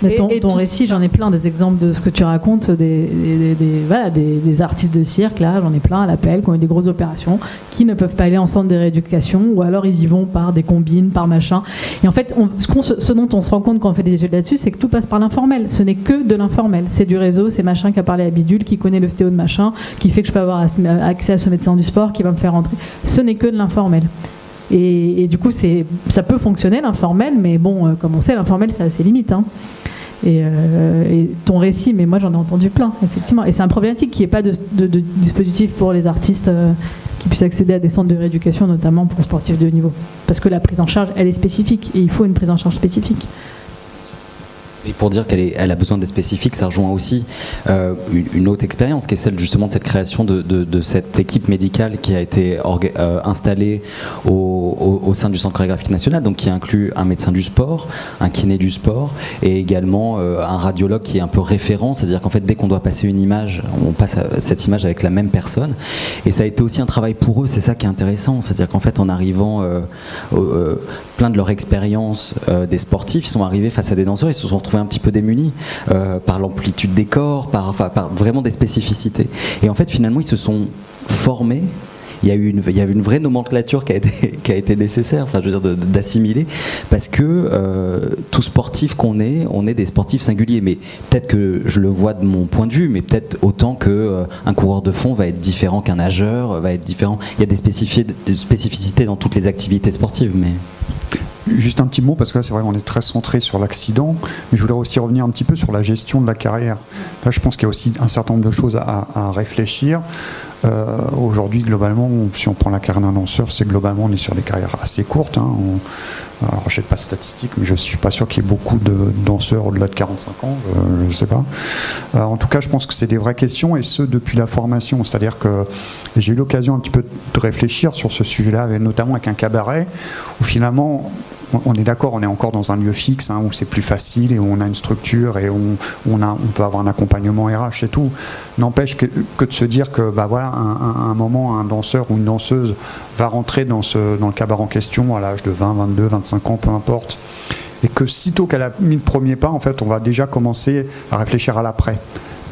Ton, récit, j'en ai plein des exemples de ce que tu racontes, des, des, artistes de cirque, là, j'en ai plein à l'appel, qui ont eu des grosses opérations, qui ne peuvent pas aller en centre de rééducation, ou alors ils y vont par des combines, par machin. Et en fait, ce, ce, dont on se rend compte quand on fait des études là-dessus, c'est que tout passe par l'informel. Ce n'est que de l'informel. C'est du réseau, c'est machin qui a parlé à Bidule, qui connaît le stéo de machin, qui fait que je peux avoir accès à ce médecin du sport, qui va me faire rentrer. Ce n'est que de l'informel. Et, du coup, ça peut fonctionner l'informel, mais bon, euh, comme on sait, l'informel, ça a ses limites. Hein. Euh, et, ton récit, mais moi j'en ai entendu plein, effectivement. Et c'est un problématique qu'il n'y ait pas de, dispositif pour les artistes euh, qui puissent accéder à des centres de rééducation, notamment pour sportifs de haut niveau. Parce que la prise en charge, elle est spécifique, et il faut une prise en charge spécifique. Et pour dire qu'elle elle a besoin des spécifiques, ça rejoint aussi euh, une, autre expérience qui est celle justement de cette création de, cette équipe médicale qui a été euh, installée au, sein du Centre chorégraphique national, donc qui inclut un médecin du sport, un kiné du sport et également euh, un radiologue qui est un peu référent, c'est-à-dire qu'en fait dès qu'on doit passer une image, on passe cette image avec la même personne. Et ça a été aussi un travail pour eux, c'est ça qui est intéressant, c'est-à-dire qu'en fait en arrivant, plein de leur expérience des sportifs sont arrivés face à des danseurs, ils se sont retrouvés un petit peu démunis euh, par l'amplitude des corps, par, enfin, par vraiment des spécificités. Et en fait, finalement, ils se sont formés il y a eu une, il y a une vraie nomenclature qui a été, qui a été nécessaire, enfin, je veux dire, d'assimiler, parce que euh, tout sportif qu'on est, on est des sportifs singuliers. Mais peut-être que je le vois de mon point de vue, mais peut-être autant que euh, un coureur de fond va être différent qu'un nageur, va être différent. Il y a des spécificités dans toutes les activités sportives, mais. Juste un petit mot, parce que là, c'est vrai, on est très centré sur l'accident, mais je voudrais aussi revenir un petit peu sur la gestion de la carrière. Là, je pense qu'il y a aussi un certain nombre de choses à, réfléchir. Euh, aujourd'hui, globalement, si on prend la carrière d'un danseur, c'est globalement, on est sur des carrières assez courtes. Hein. alors, je n'ai pas de statistiques, mais je ne suis pas sûr qu'il y ait beaucoup de danseurs au-delà de 45 ans, je ne sais pas. Euh, en tout cas, je pense que c'est des vraies questions, et ce, depuis la formation. C'est-à-dire que j'ai eu l'occasion un petit peu de réfléchir sur ce sujet-là, notamment avec un cabaret, où finalement, on est d'accord, on est encore dans un lieu fixe hein, où c'est plus facile et où on a une structure et où on, peut avoir un accompagnement RH et tout. N'empêche que, de se dire que bah voilà, un, moment, un danseur ou une danseuse va rentrer dans, dans le cabaret en question à l'âge de 20, 22, 25 ans, peu importe, et que sitôt qu'elle a mis le premier pas, en fait, on va déjà commencer à réfléchir à l'après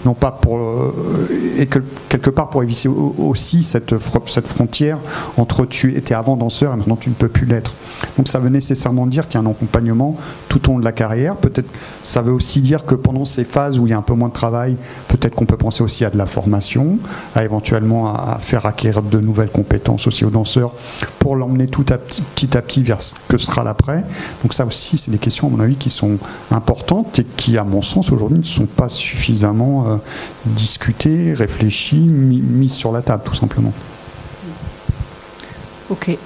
non pas pour euh, et que, quelque part pour éviter aussi cette, cette frontière entre tu étais avant danseur et maintenant tu ne peux plus l'être. Donc ça veut nécessairement dire qu'il y a un accompagnement tout au long de la carrière. Peut-être ça veut aussi dire que pendant ces phases où il y a un peu moins de travail, peut-être qu'on peut penser aussi à de la formation, à éventuellement à faire acquérir de nouvelles compétences aussi aux danseurs pour l'emmener tout à petit, petit à petit vers ce que sera l'après. Donc ça aussi, c'est des questions à mon avis qui sont importantes et qui, à mon sens, aujourd'hui ne sont pas suffisamment euh, discuter, réfléchir, mise sur la table, tout simplement. Ok.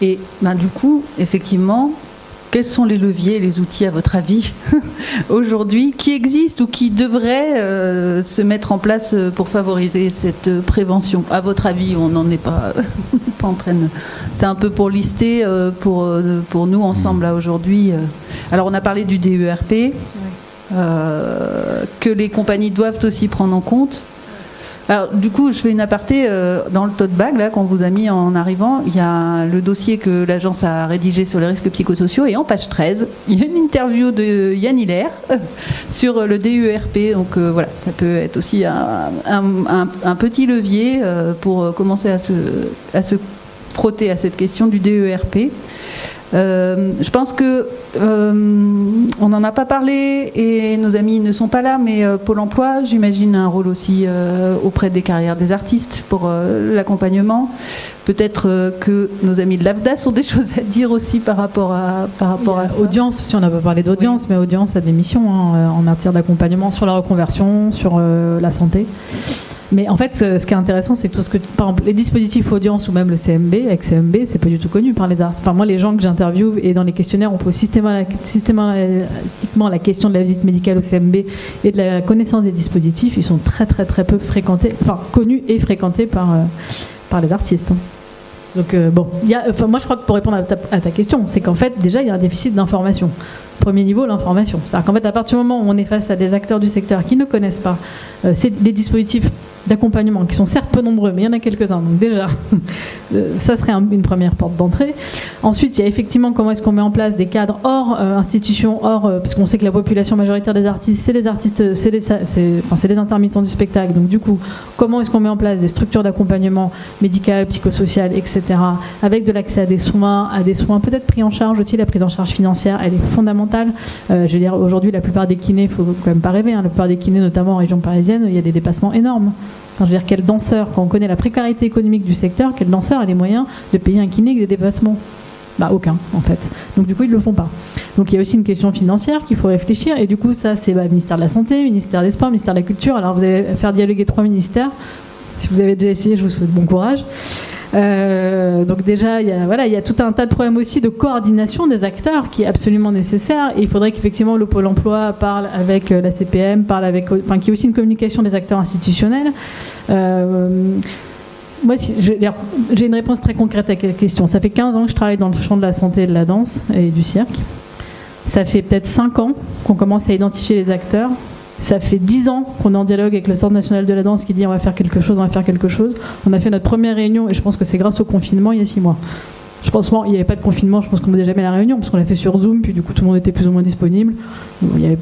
Et ben, du coup, effectivement, quels sont les leviers, les outils, à votre avis, aujourd'hui, qui existent ou qui devraient euh, se mettre en place euh, pour favoriser cette prévention? À votre avis, on n'en est pas, pas en train de... C'est un peu pour lister pour, pour nous ensemble, là, aujourd'hui. Alors, on a parlé du DERP. Euh, que les compagnies doivent aussi prendre en compte. Alors, du coup, je fais une aparté. Euh, dans le tote bag, là, qu'on vous a mis en arrivant, il y a le dossier que l'agence a rédigé sur les risques psychosociaux. Et en page 13, il y a une interview de Yann Hiller sur le DURP. Donc, euh, voilà, ça peut être aussi un, petit levier pour commencer à se frotter à cette question du DERP. Euh, je pense que euh, on n'en a pas parlé et nos amis ne sont pas là, mais euh, Pôle Emploi, j'imagine un rôle aussi auprès des carrières des artistes pour l'accompagnement. Peut-être que nos amis de l'AFDAS ont des choses à dire aussi par rapport à par rapport à ça. Audience, si on n'a pas parlé d'audience, mais audience a des missions hein, en matière d'accompagnement sur la reconversion, sur la santé. Mais en fait, ce, qui est intéressant, c'est que tout ce que, par exemple, les dispositifs audience ou même le CMB, avec CMB, c'est pas du tout connu par les artistes. Enfin, moi, les gens que j'interviewe et dans les questionnaires, on pose systématiquement la question de la visite médicale au CMB et de la connaissance des dispositifs. Ils sont très, très, très peu fréquentés, enfin, connus et fréquentés par, euh, par les artistes. Donc, euh, bon, y a, moi, je crois que pour répondre à ta, à ta question, c'est qu'en fait, déjà, il y a un déficit d'information. Premier niveau, l'information. C'est-à-dire qu'en fait, à partir du moment où on est face à des acteurs du secteur qui ne connaissent pas euh, les dispositifs d'accompagnement, qui sont certes peu nombreux, mais il y en a quelques-uns, donc déjà, euh, ça serait une première porte d'entrée. Ensuite, il y a effectivement comment est-ce qu'on met en place des cadres hors euh, institutions, hors, euh, parce qu'on sait que la population majoritaire des artistes, c'est les artistes, c'est les intermittents du spectacle, donc du coup, comment est-ce qu'on met en place des structures d'accompagnement médical, psychosocial, etc., avec de l'accès à des soins, à des soins peut-être pris en charge aussi, la prise en charge financière, elle est fondamentale. Je veux dire, aujourd'hui, la plupart des kinés, il faut quand même pas rêver, hein, la plupart des kinés, notamment en région parisienne, il y a des dépassements énormes je veux dire, quel danseur, quand on connaît la précarité économique du secteur, quel danseur a les moyens de payer un kiné avec des dépassements? Bah aucun en fait. Donc du coup ils ne le font pas. Donc il y a aussi une question financière qu'il faut réfléchir et du coup ça c'est bah, ministère de la santé, ministère des sports, ministère de la culture. Alors vous allez faire dialoguer trois ministères. Si vous avez déjà essayé, je vous souhaite bon courage. Euh, donc déjà, il y, a, voilà, il y a tout un tas de problèmes aussi de coordination des acteurs qui est absolument nécessaire. Il faudrait qu'effectivement le Pôle emploi parle avec euh, la CPM, parle avec, enfin, qu'il y ait aussi une communication des acteurs institutionnels. Euh, moi, j'ai une réponse très concrète à cette question. Ça fait 15 ans que je travaille dans le champ de la santé de la danse et du cirque. Ça fait peut-être 5 ans qu'on commence à identifier les acteurs. Ça fait dix ans qu'on est en dialogue avec le Centre national de la danse qui dit on va faire quelque chose, on va faire quelque chose. On a fait notre première réunion et je pense que c'est grâce au confinement il y a six mois. Je pense qu'il n'y avait pas de confinement, je pense qu'on ne faisait jamais la réunion parce qu'on l'a fait sur Zoom, puis du coup tout le monde était plus ou moins disponible. Il y avait,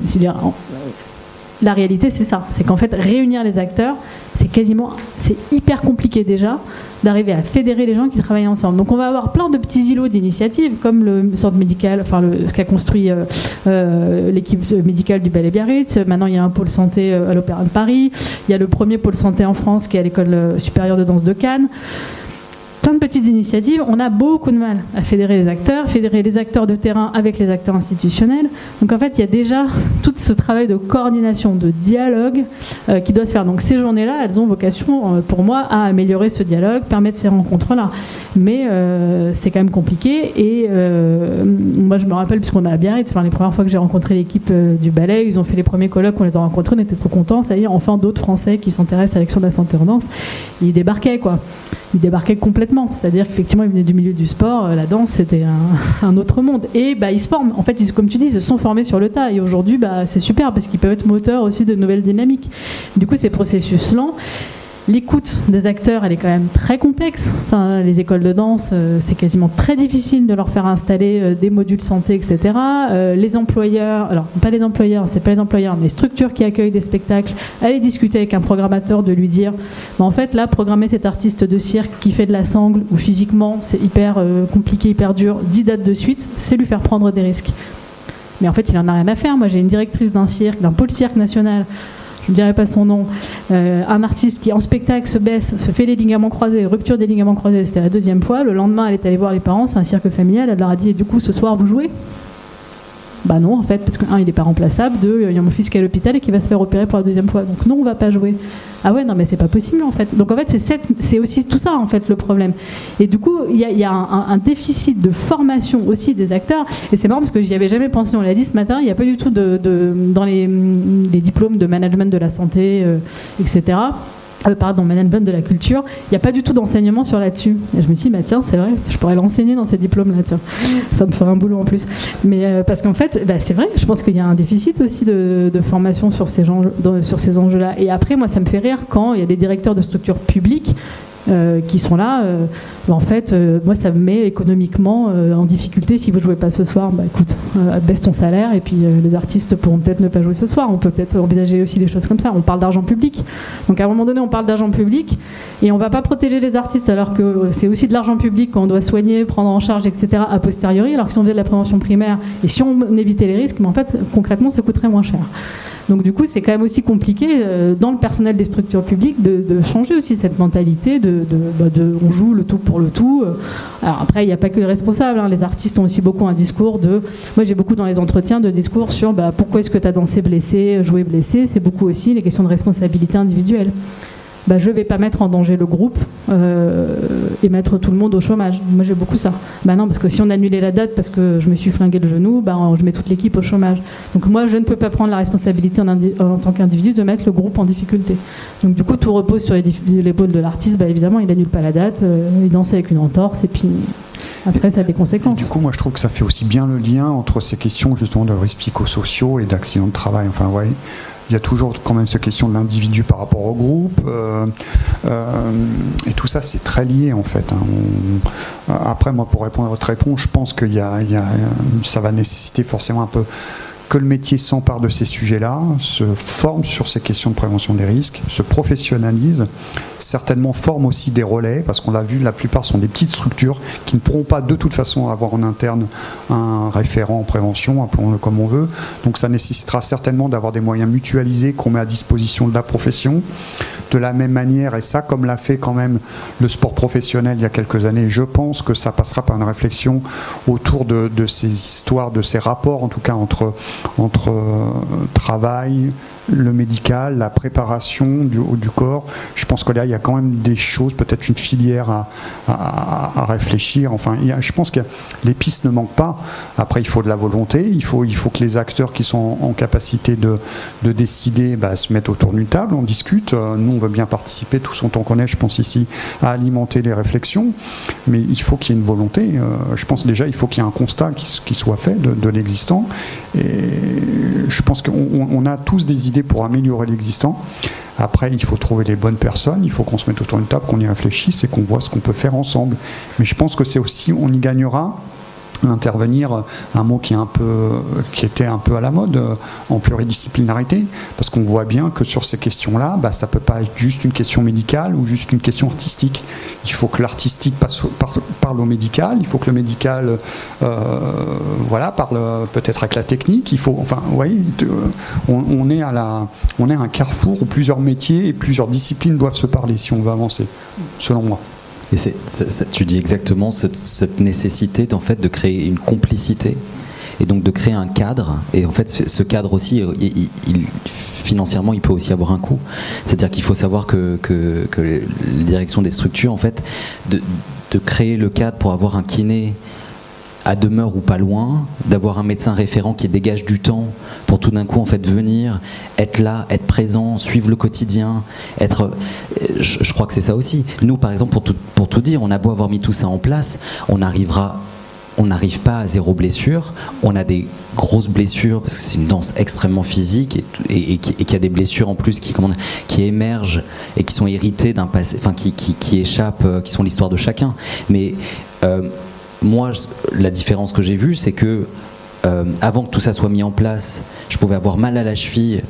la réalité, c'est ça. C'est qu'en fait, réunir les acteurs, c'est quasiment, c'est hyper compliqué déjà d'arriver à fédérer les gens qui travaillent ensemble. Donc on va avoir plein de petits îlots d'initiatives, comme le centre médical, enfin ce qu'a construit euh, euh, l'équipe médicale du Ballet Biarritz. Maintenant, il y a un pôle santé euh, à l'Opéra de Paris. Il y a le premier pôle santé en France qui est à l'école supérieure de danse de Cannes plein de petites initiatives. On a beaucoup de mal à fédérer les acteurs, fédérer les acteurs de terrain avec les acteurs institutionnels. Donc en fait, il y a déjà tout ce travail de coordination, de dialogue euh, qui doit se faire. Donc ces journées-là, elles ont vocation, euh, pour moi, à améliorer ce dialogue, permettre ces rencontres-là. Mais euh, c'est quand même compliqué. Et moi, je me rappelle, puisqu'on a à Biarritz, enfin, les premières fois que j'ai rencontré l'équipe du ballet, ils ont fait les premiers colloques, on les a rencontrés, on était trop contents. Ça y est, enfin d'autres Français qui s'intéressent à l'action de la santé en danse. Ils débarquaient, quoi. Ils débarquaient complètement c'est-à-dire qu'effectivement, ils venaient du milieu du sport, euh, la danse, c'était un, autre monde. Et bah, ils se forment. En fait, comme tu dis, ils se sont formés sur le tas. Et aujourd'hui, bah, c'est super parce qu'ils peuvent être moteurs aussi de nouvelles dynamiques. Du coup, ces processus lents. L'écoute des acteurs, elle est quand même très complexe. les écoles de danse, euh, c'est quasiment très difficile de leur faire installer euh, des modules santé, etc. Euh, les employeurs, alors pas les employeurs, c'est pas les employeurs, mais les structures qui accueillent des spectacles, aller discuter avec un programmateur, de lui dire, en fait, là, programmer cet artiste de cirque qui fait de la sangle ou physiquement, c'est hyper compliqué, hyper dur, 10 dates de suite, c'est lui faire prendre des risques. Mais en fait, il en a rien à faire. Moi, j'ai une directrice d'un cirque, d'un pôle cirque national je ne dirais pas son nom, euh, un artiste qui en spectacle se baisse, se fait les ligaments croisés, rupture des ligaments croisés, c'était la deuxième fois. Le lendemain, elle est allée voir les parents, c'est un cirque familial, elle leur a dit et du coup ce soir vous jouez? Bah non, en fait, parce que, un, il n'est pas remplaçable, deux, il y a mon fils qui est à l'hôpital et qui va se faire opérer pour la deuxième fois. Donc non, on va pas jouer. Ah ouais, non, mais c'est pas possible, en fait. Donc en fait, c'est aussi tout ça, en fait, le problème. Et du coup, il y a, un, déficit de formation aussi des acteurs. Et c'est marrant parce que j'y avais jamais pensé, on l'a dit ce matin, il n'y a pas du tout de, dans les, diplômes de management de la santé, euh, etc euh, pardon, management de la culture, il n'y a pas du tout d'enseignement sur là-dessus. Et je me suis dit, bah, tiens, c'est vrai, je pourrais l'enseigner dans ces diplômes-là, tiens. Ça me ferait un boulot en plus. Mais euh, parce qu'en fait, bah, c'est vrai, je pense qu'il y a un déficit aussi de, formation sur ces, sur ces enjeux-là. Et après, moi, ça me fait rire quand il y a des directeurs de structures publiques euh, qui sont là. Euh, en fait, euh, moi, ça me met économiquement en difficulté. Si vous ne jouez pas ce soir, bah, écoute, baisse ton salaire et puis les artistes pourront peut-être ne pas jouer ce soir. On peut peut-être envisager aussi des choses comme ça. On parle d'argent public. Donc à un moment donné, on parle d'argent public et on ne va pas protéger les artistes alors que c'est aussi de l'argent public qu'on doit soigner, prendre en charge, etc. a posteriori, alors qu'ils ont fait de la prévention primaire. Et si on évitait les risques, mais en fait, concrètement, ça coûterait moins cher. Donc du coup, c'est quand même aussi compliqué euh, dans le personnel des structures publiques de, changer aussi cette mentalité bah, de, on joue le tout pour le tout. Alors après, il n'y a pas que les responsables. Hein. les artistes ont aussi beaucoup un discours de. Moi, j'ai beaucoup dans les entretiens de discours sur bah, pourquoi est-ce que tu as dansé blessé, joué blessé? C'est beaucoup aussi les questions de responsabilité individuelle bah, je ne vais pas mettre en danger le groupe euh, et mettre tout le monde au chômage. Moi, j'ai beaucoup ça. Bah non, parce que si on annulait la date parce que je me suis flingué le genou, bah, je mets toute l'équipe au chômage. Donc moi, je ne peux pas prendre la responsabilité en, tant qu'individu de mettre le groupe en difficulté. Donc du coup, tout repose sur l'épaule de l'artiste. Évidemment, il annule pas la date, euh, il danse avec une entorse et puis Après, ça a des conséquences. du coup, moi, je trouve que ça fait aussi bien le lien entre ces questions justement de risques psychosociaux et d'accidents de travail. Enfin, ouais, il y a toujours quand même cette question de l'individu par rapport au groupe. Euh, euh, et tout ça, c'est très lié en fait. Hein. après, moi, pour répondre à votre réponse, je pense que y a, ça va nécessiter forcément un peu que le métier s'empare de ces sujets-là, se forme sur ces questions de prévention des risques, se professionnalise, certainement forme aussi des relais, parce qu'on l'a vu, la plupart sont des petites structures qui ne pourront pas de toute façon avoir en interne un référent en prévention, appelons-le comme on veut. Donc ça nécessitera certainement d'avoir des moyens mutualisés qu'on met à disposition de la profession. De la même manière, et ça comme l'a fait quand même le sport professionnel il y a quelques années, je pense que ça passera par une réflexion autour de, de ces histoires, de ces rapports en tout cas entre entre euh, travail, le médical, la préparation du, corps. Je pense que là, il y a quand même des choses, peut-être une filière à, réfléchir. Enfin, je pense que les pistes ne manquent pas. Après, il faut de la volonté. Il faut, que les acteurs qui sont en, capacité de, de décider bah, se mettent autour d'une table, on discute. Euh, nous, on veut bien participer, tous autant qu'on est, je pense ici, à alimenter les réflexions. Mais il faut qu'il y ait une volonté. Euh, je pense déjà, il faut qu'il y ait un constat qui, qui soit fait de, de l'existant. Et je pense qu'on a tous des idées pour améliorer l'existant. Après, il faut trouver les bonnes personnes, il faut qu'on se mette autour d'une table, qu'on y réfléchisse et qu'on voit ce qu'on peut faire ensemble. Mais je pense que c'est aussi, on y gagnera intervenir un mot qui est un peu qui était un peu à la mode en pluridisciplinarité parce qu'on voit bien que sur ces questions-là bah, ça peut pas être juste une question médicale ou juste une question artistique. Il faut que l'artistique parle au médical il faut que le médical euh, voilà parle peut-être avec la technique il faut enfin on, est à la on est à un carrefour où plusieurs métiers et plusieurs disciplines doivent se parler si on veut avancer selon moi et tu dis exactement cette, nécessité en fait de créer une complicité et donc de créer un cadre. Et en fait, ce cadre aussi, financièrement, il peut aussi avoir un coût. C'est-à-dire qu'il faut savoir que, que, que les des structures, en fait, de créer le cadre pour avoir un kiné à demeure ou pas loin, d'avoir un médecin référent qui dégage du temps pour tout d'un coup en fait venir, être là, être présent, suivre le quotidien, être. Je, crois que c'est ça aussi. Nous, par exemple, pour tout, pour tout dire, on a beau avoir mis tout ça en place, on arrivera on n'arrive pas à zéro blessure. On a des grosses blessures parce que c'est une danse extrêmement physique et, et, qui, a des blessures en plus qui, qui émergent et qui sont héritées d'un passé, enfin qui, qui, échappent, euh, qui sont l'histoire de chacun. Mais euh, moi, la différence que j'ai vue, c'est que euh, avant que tout ça soit mis en place, je pouvais avoir mal à la cheville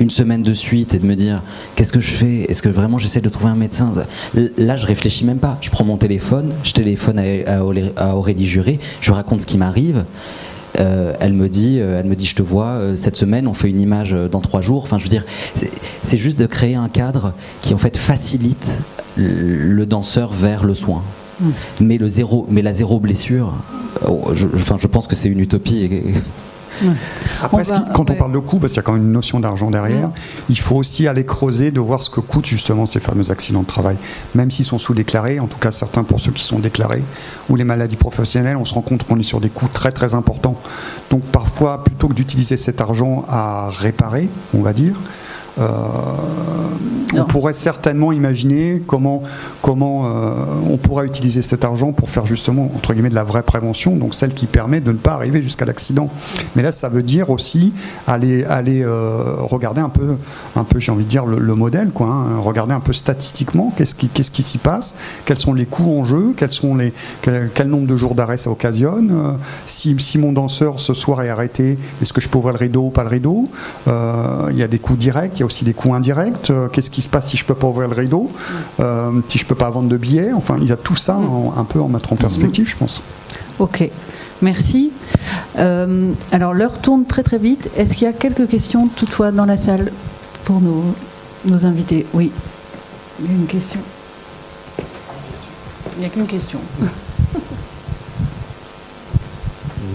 une semaine de suite et de me dire qu'est-ce que je fais? Est-ce que vraiment j'essaie de trouver un médecin? Là, je réfléchis même pas. Je prends mon téléphone, je téléphone à, Aurélie Juré, je raconte ce qui m'arrive. Euh, elle me dit, euh, elle me dit, je te vois cette semaine, on fait une image dans trois jours. Enfin, je veux dire, c'est juste de créer un cadre qui en fait facilite le danseur vers le soin. Mais, le zéro, mais la zéro blessure, euh, je, enfin, je pense que c'est une utopie. Après, quand on parle de coût, parce qu'il y a quand même une notion d'argent derrière, il faut aussi aller creuser de voir ce que coûtent justement ces fameux accidents de travail. Même s'ils sont sous-déclarés, en tout cas certains pour ceux qui sont déclarés, ou les maladies professionnelles, on se rend compte qu'on est sur des coûts très très importants. Donc parfois, plutôt que d'utiliser cet argent à réparer, on va dire, euh, on pourrait certainement imaginer comment, comment euh, on pourrait utiliser cet argent pour faire justement, entre guillemets, de la vraie prévention, donc celle qui permet de ne pas arriver jusqu'à l'accident. Mais là, ça veut dire aussi aller, aller euh, regarder un peu, un peu j'ai envie de dire, le, modèle, quoi, hein. regarder un peu statistiquement qu'est-ce qui, qu'est-ce qui s'y passe, quels sont les coûts en jeu, quels sont les, quel, nombre de jours d'arrêt ça occasionne, si, si, mon danseur ce soir est arrêté, est-ce que je peux ouvrir le rideau ou pas le rideau Il y a des coûts directs, y a aussi des coûts indirects. Euh, qu'est-ce qui se passe si je peux pas ouvrir le rideau euh, Si je peux pas vendre de billets Enfin, il y a tout ça un peu en mettre en perspective, je pense. Ok. Merci. Euh, alors l'heure tourne très très vite. Est-ce qu'il y a quelques questions toutefois dans la salle pour nos, nos invités? Oui. Il y a une question. Il n'y a qu'une question.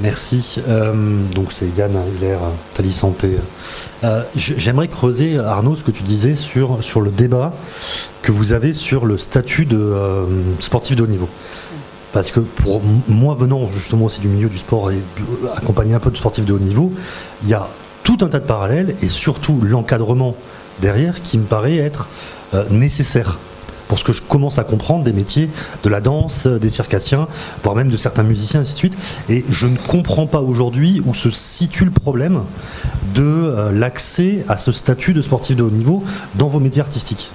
Merci. Euh, donc c'est Yann Hilaire, Tali Santé. Euh, j'aimerais creuser, Arnaud, ce que tu disais sur, sur le débat que vous avez sur le statut de euh, sportif de haut niveau. Parce que pour moi, venant justement aussi du milieu du sport et accompagner un peu de sportifs de haut niveau, il y a tout un tas de parallèles et surtout l'encadrement derrière qui me paraît être nécessaire pour ce que je commence à comprendre des métiers de la danse, des circassiens, voire même de certains musiciens, ainsi de suite. Et je ne comprends pas aujourd'hui où se situe le problème de euh, l'accès à ce statut de sportif de haut niveau dans vos métiers artistiques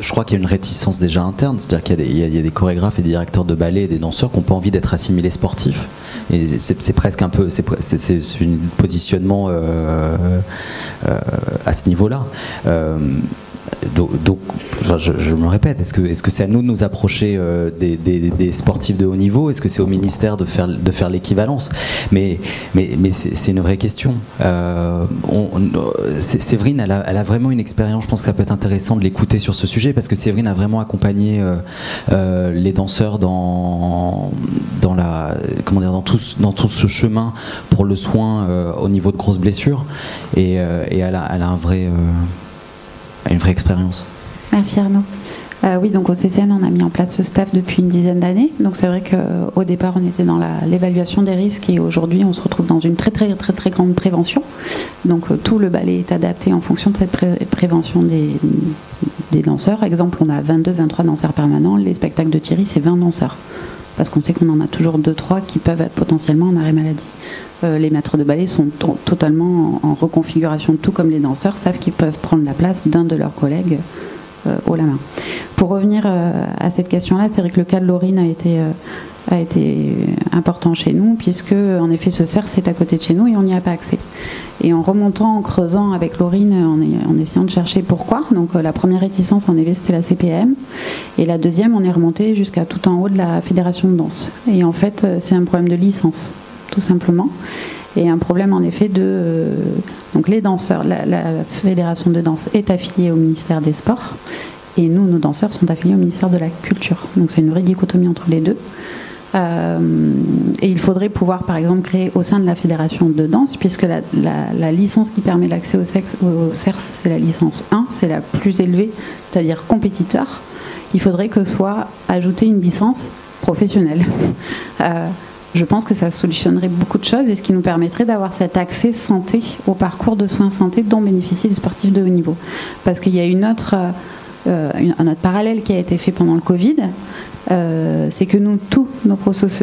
je crois qu'il y a une réticence déjà interne, c'est-à-dire qu'il y, a des chorégraphes et des directeurs de ballet et des danseurs qui n'ont pas envie d'être assimilés sportifs. Et c'est presque un peu, c'est un positionnement euh, euh, à ce niveau-là. Donc, je, me répète, est-ce que c'est -ce que à nous de nous approcher euh, des, sportifs de haut niveau? Est-ce que c'est au ministère de faire, l'équivalence? Mais, mais, c'est une vraie question. Euh, Séverine, elle a, vraiment une expérience, je pense que ça peut être intéressant de l'écouter sur ce sujet, parce que Séverine a vraiment accompagné euh, les danseurs dans, dans, la, comment dire, dans, tout, ce chemin pour le soin au niveau de grosses blessures. Et, elle, a, un vrai une vraie expérience. Merci Arnaud. Euh, oui, donc au CCN, on a mis en place ce staff depuis une dizaine d'années. Donc c'est vrai qu'au départ, on était dans l'évaluation des risques et aujourd'hui, on se retrouve dans une très très très très grande prévention. Donc euh, tout le ballet est adapté en fonction de cette prévention des, des danseurs. Exemple, on a 22, 23 danseurs permanents. Les spectacles de Thierry, c'est 20 danseurs. Parce qu'on sait qu'on en a toujours 2-3 qui peuvent être potentiellement en arrêt maladie. Euh, les maîtres de ballet sont totalement en, reconfiguration, tout comme les danseurs savent qu'ils peuvent prendre la place d'un de leurs collègues euh, au la main. Pour revenir euh, à cette question-là, c'est vrai que le cas de Laurine a été, été important chez nous, puisque en effet ce cerf c'est à côté de chez nous et on n'y a pas accès. Et en remontant, en creusant avec Laurine, en, en essayant de chercher pourquoi, donc la première réticence en effet c'était la CPM, et la deuxième on est remonté jusqu'à tout en haut de la fédération de danse. Et en fait c'est un problème de licence tout simplement. Et un problème en effet de euh, donc les danseurs. La, fédération de danse est affiliée au ministère des Sports et nous, nos danseurs sont affiliés au ministère de la Culture. Donc c'est une vraie dichotomie entre les deux. Euh, et il faudrait pouvoir, par exemple, créer au sein de la fédération de danse, puisque la, licence qui permet l'accès au, sexe, au CERS, c'est la licence 1, c'est la plus élevée, c'est-à-dire compétiteur. Il faudrait que soit ajoutée une licence professionnelle. Euh, je pense que ça solutionnerait beaucoup de choses et ce qui nous permettrait d'avoir cet accès santé au parcours de soins santé dont bénéficient les sportifs de haut niveau. Parce qu'il y a euh, un autre parallèle qui a été fait pendant le Covid, euh, c'est que nous, tous nos,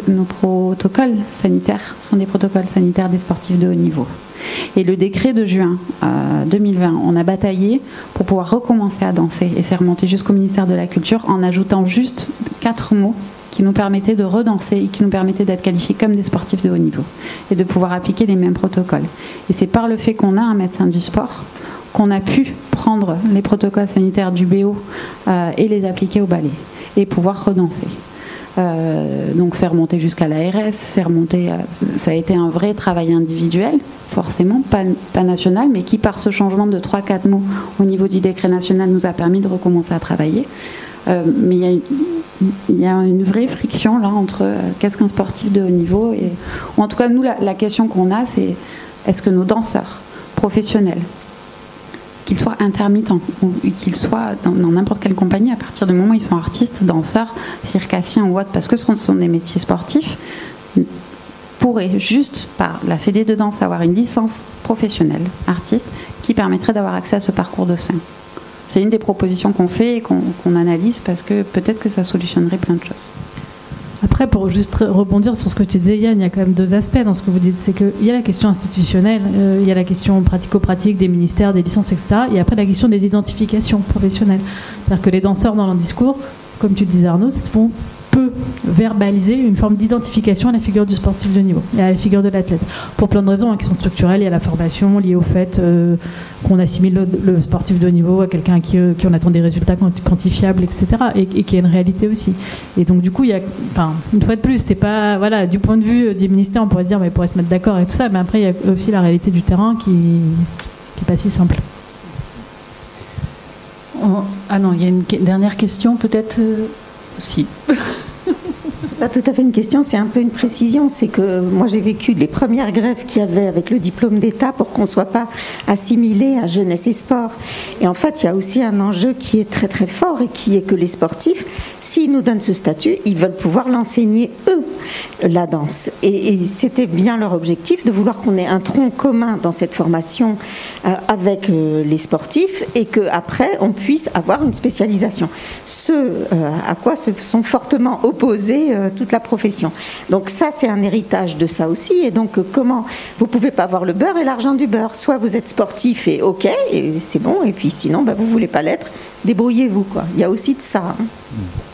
nos, protocoles sanitaires sont des protocoles sanitaires des sportifs de haut niveau. Et le décret de juin 2020, euh, on a bataillé pour pouvoir recommencer à danser et c'est remonté jusqu'au ministère de la Culture en ajoutant juste quatre mots qui nous permettait de redanser et qui nous permettait d'être qualifiés comme des sportifs de haut niveau et de pouvoir appliquer les mêmes protocoles. Et c'est par le fait qu'on a un médecin du sport qu'on a pu prendre les protocoles sanitaires du BO euh, et les appliquer au ballet et pouvoir redanser. Euh, donc c'est remonté jusqu'à l'ARS, c'est remonté, euh, ça a été un vrai travail individuel, forcément, pas, national, mais qui par ce changement de 3-4 mots au niveau du décret national nous a permis de recommencer à travailler. mais il y a il y a une vraie friction là entre euh, qu'est-ce qu'un sportif de haut niveau et en tout cas nous la, question qu'on a c'est est-ce que nos danseurs professionnels qu'ils soient intermittents ou qu'ils soient dans n'importe quelle compagnie à partir du moment où ils sont artistes, danseurs, circassiens ou autres parce que ce sont des métiers sportifs pourraient juste par la fédé de danse avoir une licence professionnelle artiste qui permettrait d'avoir accès à ce parcours de soins c'est une des propositions qu'on fait et qu'on analyse parce que peut-être que ça solutionnerait plein de choses. Après, pour juste rebondir sur ce que tu disais, Yann, il y a quand même deux aspects dans ce que vous dites. C'est qu'il y a la question institutionnelle, euh, il y a la question pratico-pratique des ministères, des licences, etc. Et après, la question des identifications professionnelles. C'est-à-dire que les danseurs, dans leur discours, comme tu le disais Arnaud, vont peut verbaliser une forme d'identification à la figure du sportif de niveau et à la figure de l'athlète. Pour plein de raisons hein, qui sont structurelles, y a la formation liée au fait euh, qu'on assimile le, sportif de niveau à quelqu'un qui, euh, on attend des résultats quantifiables, etc. Et, qui est une réalité aussi. Et donc du coup, il y a, une fois de plus, c'est pas, voilà, du point de vue euh, du ministère, on pourrait dire, mais pourrait se mettre d'accord et tout ça, mais après, il y a aussi la réalité du terrain qui n'est pas si simple. ah non, il y a une dernière question peut-être. Si. pas tout à fait une question, c'est un peu une précision. C'est que moi j'ai vécu les premières grèves qu'il y avait avec le diplôme d'État pour qu'on ne soit pas assimilé à jeunesse et sport. Et en fait, il y a aussi un enjeu qui est très très fort et qui est que les sportifs, s'ils nous donnent ce statut, ils veulent pouvoir l'enseigner eux la danse. Et, c'était bien leur objectif de vouloir qu'on ait un tronc commun dans cette formation euh, avec euh, les sportifs et qu'après on puisse avoir une spécialisation. Ce à quoi se sont fortement opposés toute la profession. Donc ça c'est un héritage de ça aussi. Et donc comment vous pouvez pas avoir le beurre et l'argent du beurre? Soit vous êtes sportif et ok, et c'est bon, et puis sinon, bah, vous voulez pas l'être, débrouillez-vous. Quoi. Il y a aussi de ça. Hein.